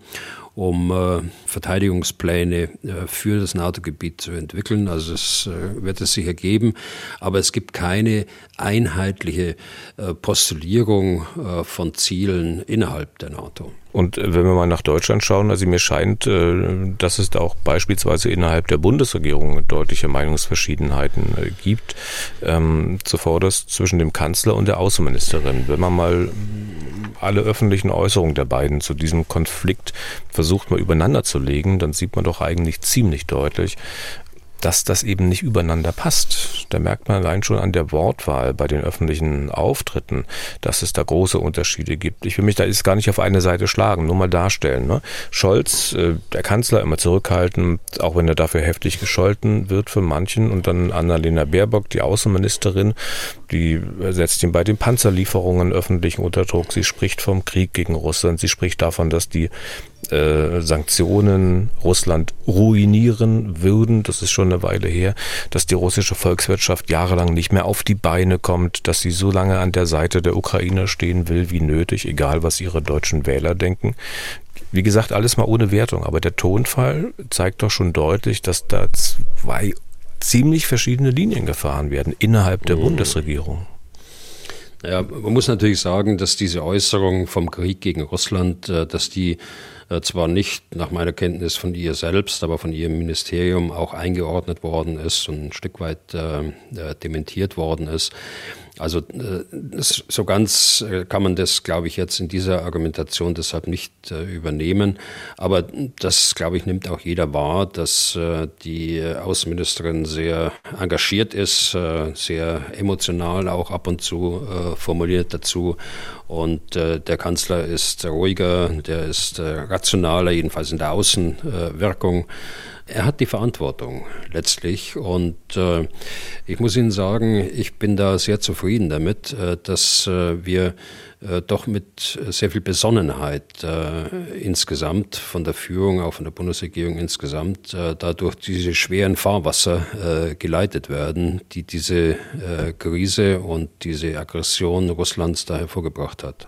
um äh, Verteidigungspläne äh, für das NATO-Gebiet zu entwickeln. Also es äh, wird es sicher geben, aber es gibt keine einheitliche Postulierung von Zielen innerhalb der NATO. Und wenn wir mal nach Deutschland schauen, also mir scheint, äh, dass es da auch beispielsweise innerhalb der Bundesregierung deutliche Meinungsverschiedenheiten äh, gibt, ähm, zuvorderst zwischen dem Kanzler und der Außenministerin. Wenn man mal alle öffentlichen Äußerungen der beiden zu diesem Konflikt versucht mal übereinander zu legen, dann sieht man doch eigentlich ziemlich deutlich, dass das eben nicht übereinander passt. Da merkt man allein schon an der Wortwahl bei den öffentlichen Auftritten, dass es da große Unterschiede gibt. Ich will mich da jetzt gar nicht auf eine Seite schlagen, nur mal darstellen. Ne? Scholz, äh, der Kanzler, immer zurückhaltend, auch wenn er dafür heftig gescholten wird von manchen. Und dann Annalena Baerbock, die Außenministerin, die setzt ihn bei den Panzerlieferungen öffentlich unter Druck. Sie spricht vom Krieg gegen Russland. Sie spricht davon, dass die äh, Sanktionen Russland ruinieren würden. Das ist schon eine Weile her, dass die russische Volkswirtschaft jahrelang nicht mehr auf die Beine kommt, dass sie so lange an der Seite der Ukrainer stehen will wie nötig, egal was ihre deutschen Wähler denken. Wie gesagt, alles mal ohne Wertung, aber der Tonfall zeigt doch schon deutlich, dass da zwei ziemlich verschiedene Linien gefahren werden innerhalb der mhm. Bundesregierung. Ja, man muss natürlich sagen, dass diese Äußerung vom Krieg gegen Russland, äh, dass die zwar nicht nach meiner Kenntnis von ihr selbst, aber von ihrem Ministerium auch eingeordnet worden ist und ein Stück weit äh, dementiert worden ist. Also äh, so ganz äh, kann man das, glaube ich, jetzt in dieser Argumentation deshalb nicht äh, übernehmen. Aber das, glaube ich, nimmt auch jeder wahr, dass die Außenministerin sehr engagiert ist, sehr emotional auch ab und zu formuliert dazu. Und der Kanzler ist ruhiger, der ist rationaler, jedenfalls in der Außenwirkung er hat die Verantwortung letztlich und äh, ich muss Ihnen sagen, ich bin da sehr zufrieden damit, äh, dass äh, wir äh, doch mit sehr viel Besonnenheit äh, insgesamt von der Führung, auch von der Bundesregierung insgesamt, äh, dadurch diese schweren Fahrwasser geleitet werden, die diese Krise und diese Aggression Russlands da hervorgebracht hat.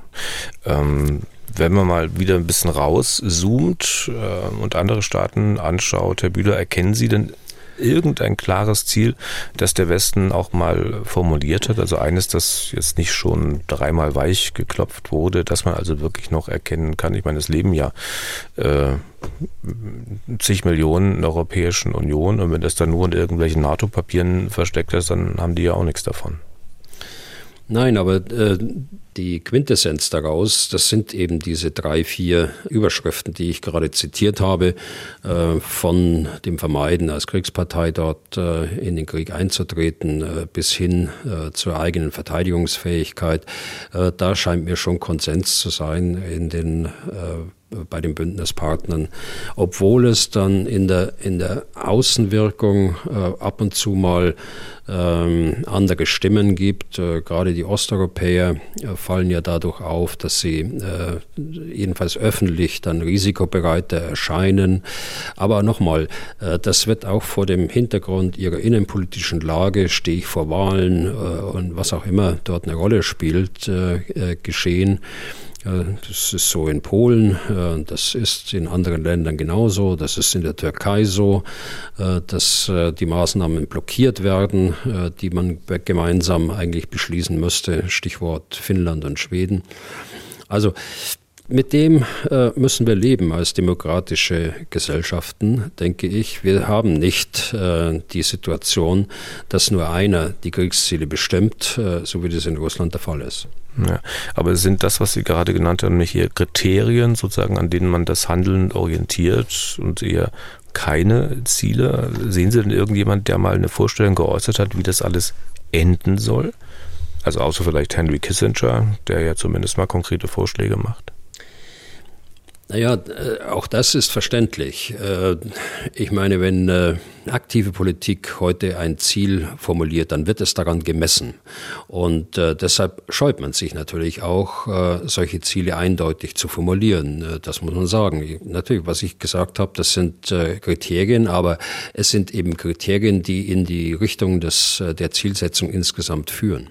Ähm wenn man mal wieder ein bisschen rauszoomt äh, und andere Staaten anschaut, Herr Bühler, erkennen Sie denn irgendein klares Ziel, das der Westen auch mal formuliert hat? Also eines, das jetzt nicht schon dreimal weich geklopft wurde, dass man also wirklich noch erkennen kann. Ich meine, es leben ja äh, zig Millionen in der Europäischen Union und wenn das dann nur in irgendwelchen NATO-Papieren versteckt ist, dann haben die ja auch nichts davon. Nein, aber äh, die Quintessenz daraus, das sind eben diese drei, vier Überschriften, die ich gerade zitiert habe, äh, von dem Vermeiden als Kriegspartei dort äh, in den Krieg einzutreten äh, bis hin äh, zur eigenen Verteidigungsfähigkeit. Äh, da scheint mir schon Konsens zu sein in den bei den Bündnispartnern, obwohl es dann in der, in der Außenwirkung äh, ab und zu mal ähm, andere Stimmen gibt. Äh, gerade die Osteuropäer äh, fallen ja dadurch auf, dass sie äh, jedenfalls öffentlich dann risikobereiter erscheinen. Aber nochmal, äh, das wird auch vor dem Hintergrund ihrer innenpolitischen Lage, stehe ich vor Wahlen äh, und was auch immer dort eine Rolle spielt, geschehen. Das ist so in Polen, äh, das ist in anderen Ländern genauso, das ist in der Türkei so, äh, dass äh, die Maßnahmen blockiert werden, die man gemeinsam eigentlich beschließen müsste, Stichwort Finnland und Schweden. Also mit dem müssen wir leben als demokratische Gesellschaften, denke ich. Wir haben nicht die Situation, dass nur einer die Kriegsziele bestimmt, so wie das in Russland der Fall ist. Ja, aber sind das, was Sie gerade genannt haben, hier Kriterien sozusagen, an denen man das Handeln orientiert und eher keine Ziele? Sehen Sie denn irgendjemand, der mal eine Vorstellung geäußert hat, wie das alles enden soll? Also außer vielleicht Henry Kissinger, der ja zumindest mal konkrete Vorschläge macht. Naja, äh, auch das ist verständlich. Äh, ich meine, wenn äh, aktive Politik heute ein Ziel formuliert, dann wird es daran gemessen. Und deshalb scheut man sich natürlich auch, solche Ziele eindeutig zu formulieren. Das muss man sagen. Natürlich, was ich gesagt habe, das sind Kriterien, aber es sind eben Kriterien, die in die Richtung des, der Zielsetzung insgesamt führen.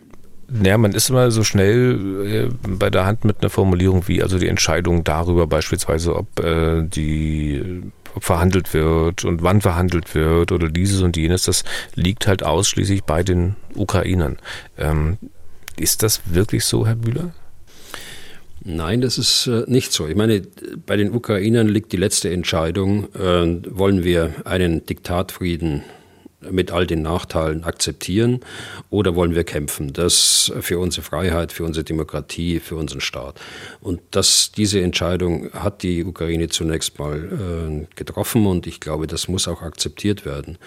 Naja, man ist immer so schnell äh, bei der Hand mit einer Formulierung wie also die Entscheidung darüber beispielsweise, ob äh, die ob verhandelt wird und wann verhandelt wird oder dieses und jenes, das liegt halt ausschließlich bei den Ukrainern. Ähm, ist das wirklich so, Herr Bühler? Nein, das ist äh, nicht so. Ich meine, bei den Ukrainern liegt die letzte Entscheidung, äh, wollen wir einen Diktatfrieden mit all den Nachteilen akzeptieren oder wollen wir kämpfen? Das für unsere Freiheit, für unsere Demokratie, für unseren Staat. Und das, diese Entscheidung hat die Ukraine zunächst mal äh, getroffen und ich glaube, das muss auch akzeptiert werden.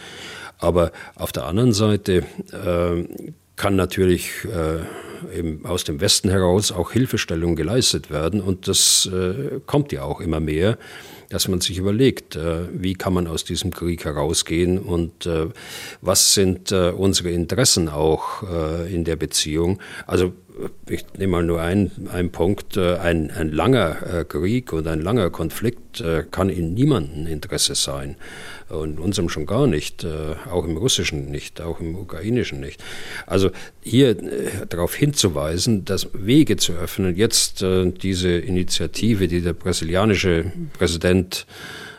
Aber auf der anderen Seite äh, kann natürlich äh, eben aus dem Westen heraus auch Hilfestellung geleistet werden und das äh, kommt ja auch immer mehr dass man sich überlegt, äh, wie kann man aus diesem Krieg herausgehen und äh, was sind äh, unsere Interessen auch in der Beziehung. Also ich nehme mal nur einen, einen Punkt, ein, ein langer Krieg und ein langer Konflikt kann in niemandem Interesse sein und unserem schon gar nicht, äh, auch im russischen nicht, auch im ukrainischen nicht. Also hier äh, darauf hinzuweisen, dass Wege zu öffnen, jetzt äh, diese Initiative, die der brasilianische Präsident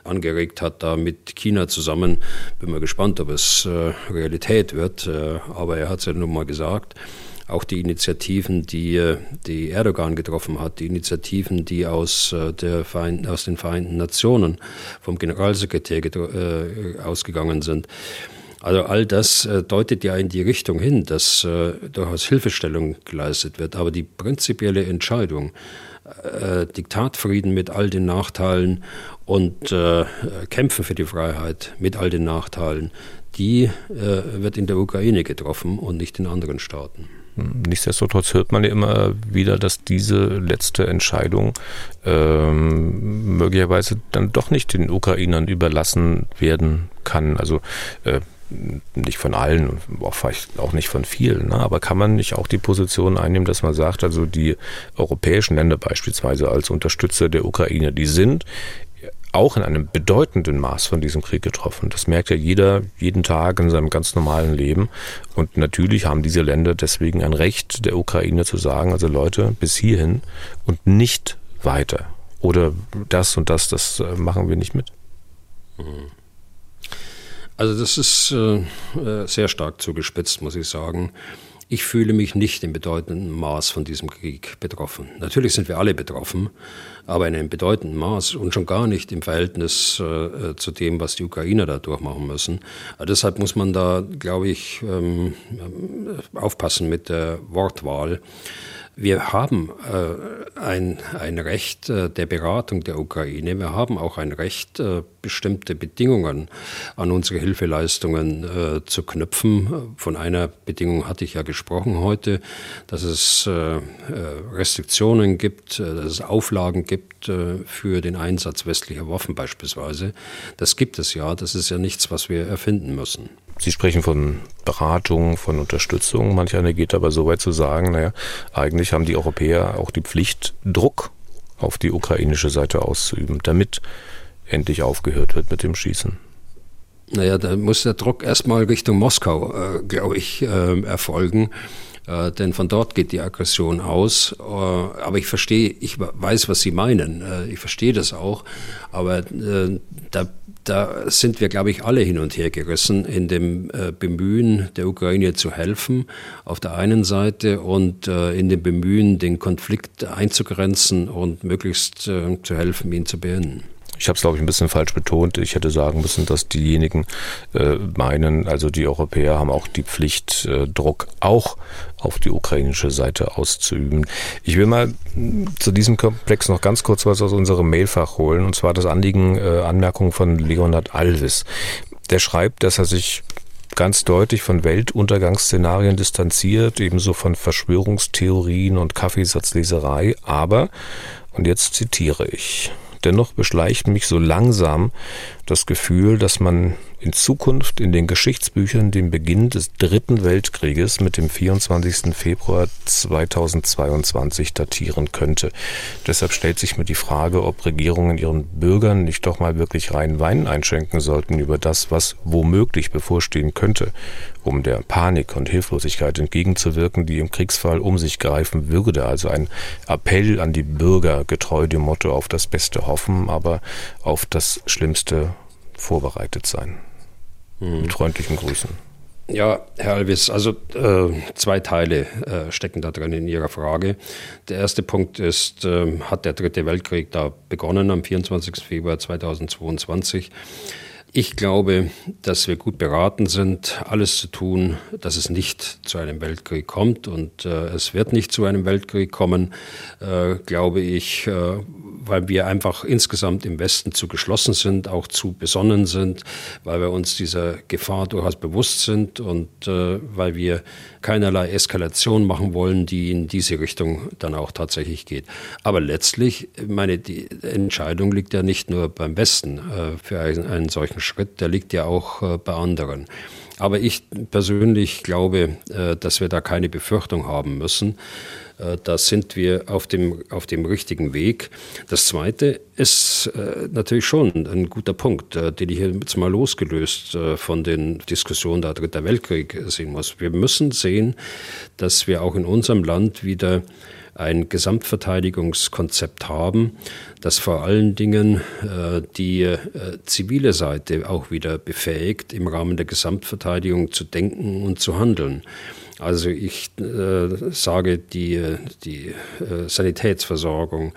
angeregt hat, da mit China zusammen. Bin mal gespannt, ob es äh, Realität wird, äh, aber er hat es ja nun mal gesagt auch die Initiativen, die, äh, die Erdogan getroffen hat, die Initiativen, die aus, äh, der Verein, aus den Vereinten Nationen vom Generalsekretär äh, ausgegangen sind. Also all das äh, deutet ja in die Richtung hin, dass äh, durchaus Hilfestellung geleistet wird. Aber die prinzipielle Entscheidung, äh, Diktatfrieden mit all den Nachteilen und äh, Kämpfen für die Freiheit mit all den Nachteilen, die wird in der Ukraine getroffen und nicht in anderen Staaten. Nichtsdestotrotz hört man ja immer wieder, dass diese letzte Entscheidung ähm, möglicherweise dann doch nicht den Ukrainern überlassen werden kann. Also äh, nicht von allen, auch vielleicht auch nicht von vielen, ne? aber kann man nicht auch die Position einnehmen, dass man sagt, also die europäischen Länder beispielsweise als Unterstützer der Ukraine, die sind auch in einem bedeutenden Maß von diesem Krieg getroffen. Das merkt ja jeder jeden Tag in seinem ganz normalen Leben. Und natürlich haben diese Länder deswegen ein Recht der Ukraine zu sagen, also Leute, bis hierhin und nicht weiter. Oder das und das, das äh, machen wir nicht mit. Also das ist äh, äh, sehr stark zugespitzt, muss ich sagen. Ich fühle mich nicht in bedeutendem Maß von diesem Krieg betroffen. Natürlich sind wir alle betroffen, aber in einem bedeutenden Maß und schon gar nicht im Verhältnis äh, zu dem, was die Ukrainer da durchmachen müssen. Also deshalb muss man da, glaube ich, ähm, aufpassen mit der Wortwahl. Wir haben äh, ein, ein Recht äh, der Beratung der Ukraine. Wir haben auch ein Recht, äh, bestimmte Bedingungen an unsere Hilfeleistungen äh, zu knüpfen. Von einer Bedingung hatte ich ja gesprochen heute, dass es äh, äh, Restriktionen gibt, dass es Auflagen gibt für den Einsatz westlicher Waffen beispielsweise. Das gibt es ja. Das ist ja nichts, was wir erfinden müssen. Sie sprechen von Beratung, von Unterstützung. Manch einer geht aber so weit zu sagen, naja, eigentlich haben die Europäer auch die Pflicht, Druck auf die ukrainische Seite auszuüben, damit endlich aufgehört wird mit dem Schießen. Naja, da muss der Druck erstmal Richtung Moskau, äh, glaube ich, äh, erfolgen. Äh, denn von dort geht die Aggression aus. Äh, aber ich verstehe, ich weiß, was Sie meinen. Äh, ich verstehe das auch. Aber äh, da da sind wir, glaube ich, alle hin und her gerissen in dem äh, Bemühen, der Ukraine zu helfen, auf der einen Seite und äh, in dem Bemühen, den Konflikt einzugrenzen und möglichst äh, zu helfen, ihn zu beenden. Ich habe es, glaube ich, ein bisschen falsch betont. Ich hätte sagen müssen, dass diejenigen äh, meinen, also die Europäer haben auch die Pflicht, äh, Druck auch auf die ukrainische Seite auszuüben. Ich will mal hm, zu diesem Komplex noch ganz kurz was aus unserem Mailfach holen, und zwar das Anliegen, äh, Anmerkung von Leonard Alvis. Der schreibt, dass er sich ganz deutlich von Weltuntergangsszenarien distanziert, ebenso von Verschwörungstheorien und Kaffeesatzleserei, aber, und jetzt zitiere ich, Dennoch beschleicht mich so langsam das Gefühl, dass man in Zukunft in den Geschichtsbüchern den Beginn des Dritten Weltkrieges mit dem 24. Februar 2022 datieren könnte. Deshalb stellt sich mir die Frage, ob Regierungen ihren Bürgern nicht doch mal wirklich rein Wein einschenken sollten über das, was womöglich bevorstehen könnte, um der Panik und Hilflosigkeit entgegenzuwirken, die im Kriegsfall um sich greifen würde. Also ein Appell an die Bürger, getreu dem Motto auf das Beste hoffen, aber auf das Schlimmste vorbereitet sein. Mhm. Mit freundlichen Grüßen. Ja, Herr Alvis, also äh, zwei Teile äh, stecken da drin in Ihrer Frage. Der erste Punkt ist, äh, hat der Dritte Weltkrieg da begonnen am 24. Februar 2022? Ich glaube, dass wir gut beraten sind, alles zu tun, dass es nicht zu einem Weltkrieg kommt. Und äh, es wird nicht zu einem Weltkrieg kommen, äh, glaube ich, äh, weil wir einfach insgesamt im Westen zu geschlossen sind, auch zu besonnen sind, weil wir uns dieser Gefahr durchaus bewusst sind und äh, weil wir keinerlei Eskalation machen wollen, die in diese Richtung dann auch tatsächlich geht. Aber letztlich, meine, die Entscheidung liegt ja nicht nur beim Westen äh, für einen, solchen Schritt, der liegt ja auch äh, bei anderen. Aber ich persönlich glaube, äh, dass wir da keine Befürchtung haben müssen. Äh, da sind wir auf dem, auf dem richtigen Weg. Das Zweite ist natürlich schon ein guter Punkt, den ich jetzt mal losgelöst von den Diskussionen der Dritter Weltkrieg sehen muss. Wir müssen sehen, dass wir auch in unserem Land wieder ein Gesamtverteidigungskonzept haben, das vor allen Dingen äh, die äh, zivile Seite auch wieder befähigt, im Rahmen der Gesamtverteidigung zu denken und zu handeln. Also ich äh, sage, die, die äh, Sanitätsversorgung,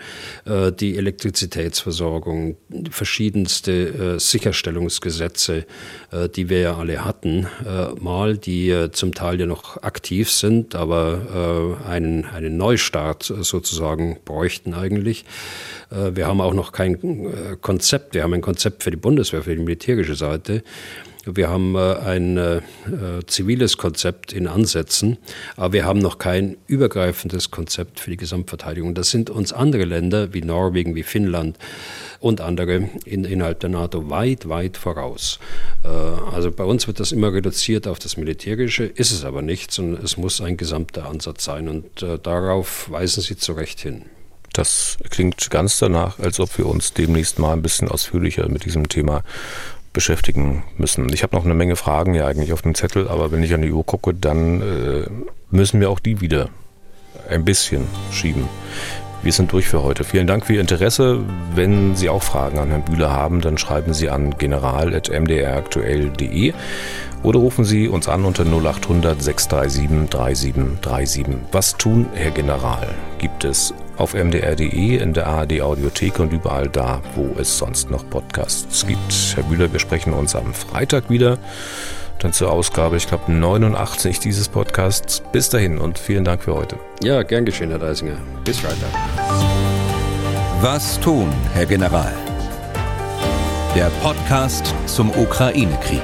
äh, die Elektrizitätsversorgung, verschiedenste äh, Sicherstellungsgesetze, äh, die wir ja alle hatten, äh, mal, die zum Teil ja noch aktiv sind, aber einen, einen Neustart sozusagen bräuchten eigentlich. wir haben auch noch kein Konzept. Wir haben ein Konzept für die Bundeswehr, für die militärische Seite. Wir haben äh, ein äh, äh, ziviles Konzept in Ansätzen, aber wir haben noch kein übergreifendes Konzept für die Gesamtverteidigung. Das sind uns andere Länder wie Norwegen, wie Finnland und andere in, innerhalb der NATO weit, weit voraus. also bei uns wird das immer reduziert auf das Militärische, ist es aber nicht, sondern es muss ein gesamter Ansatz sein und darauf weisen Sie zu Recht hin. Das klingt ganz danach, als ob wir uns demnächst mal ein bisschen ausführlicher mit diesem Thema beschäftigen müssen. Ich habe noch eine Menge Fragen ja eigentlich auf dem Zettel, aber wenn ich an die Uhr gucke, dann äh, müssen wir auch die wieder ein bisschen schieben. Wir sind durch für heute. Vielen Dank für Ihr Interesse. Wenn Sie auch Fragen an Herrn Bühler haben, dann schreiben Sie an general.mdraktuell.de oder rufen Sie uns an unter 0800 637 3737. Was tun, Herr General? Gibt es auf mdr.de, in der ARD Audiothek und überall da, wo es sonst noch Podcasts gibt. Herr Bühler, wir sprechen uns am Freitag wieder. Dann zur Ausgabe, ich glaube, 89 dieses Podcasts. Bis dahin und vielen Dank für heute. Ja, gern geschehen, Herr Deisinger. Bis Freitag. Was tun, Herr General? Der Podcast zum Ukraine-Krieg.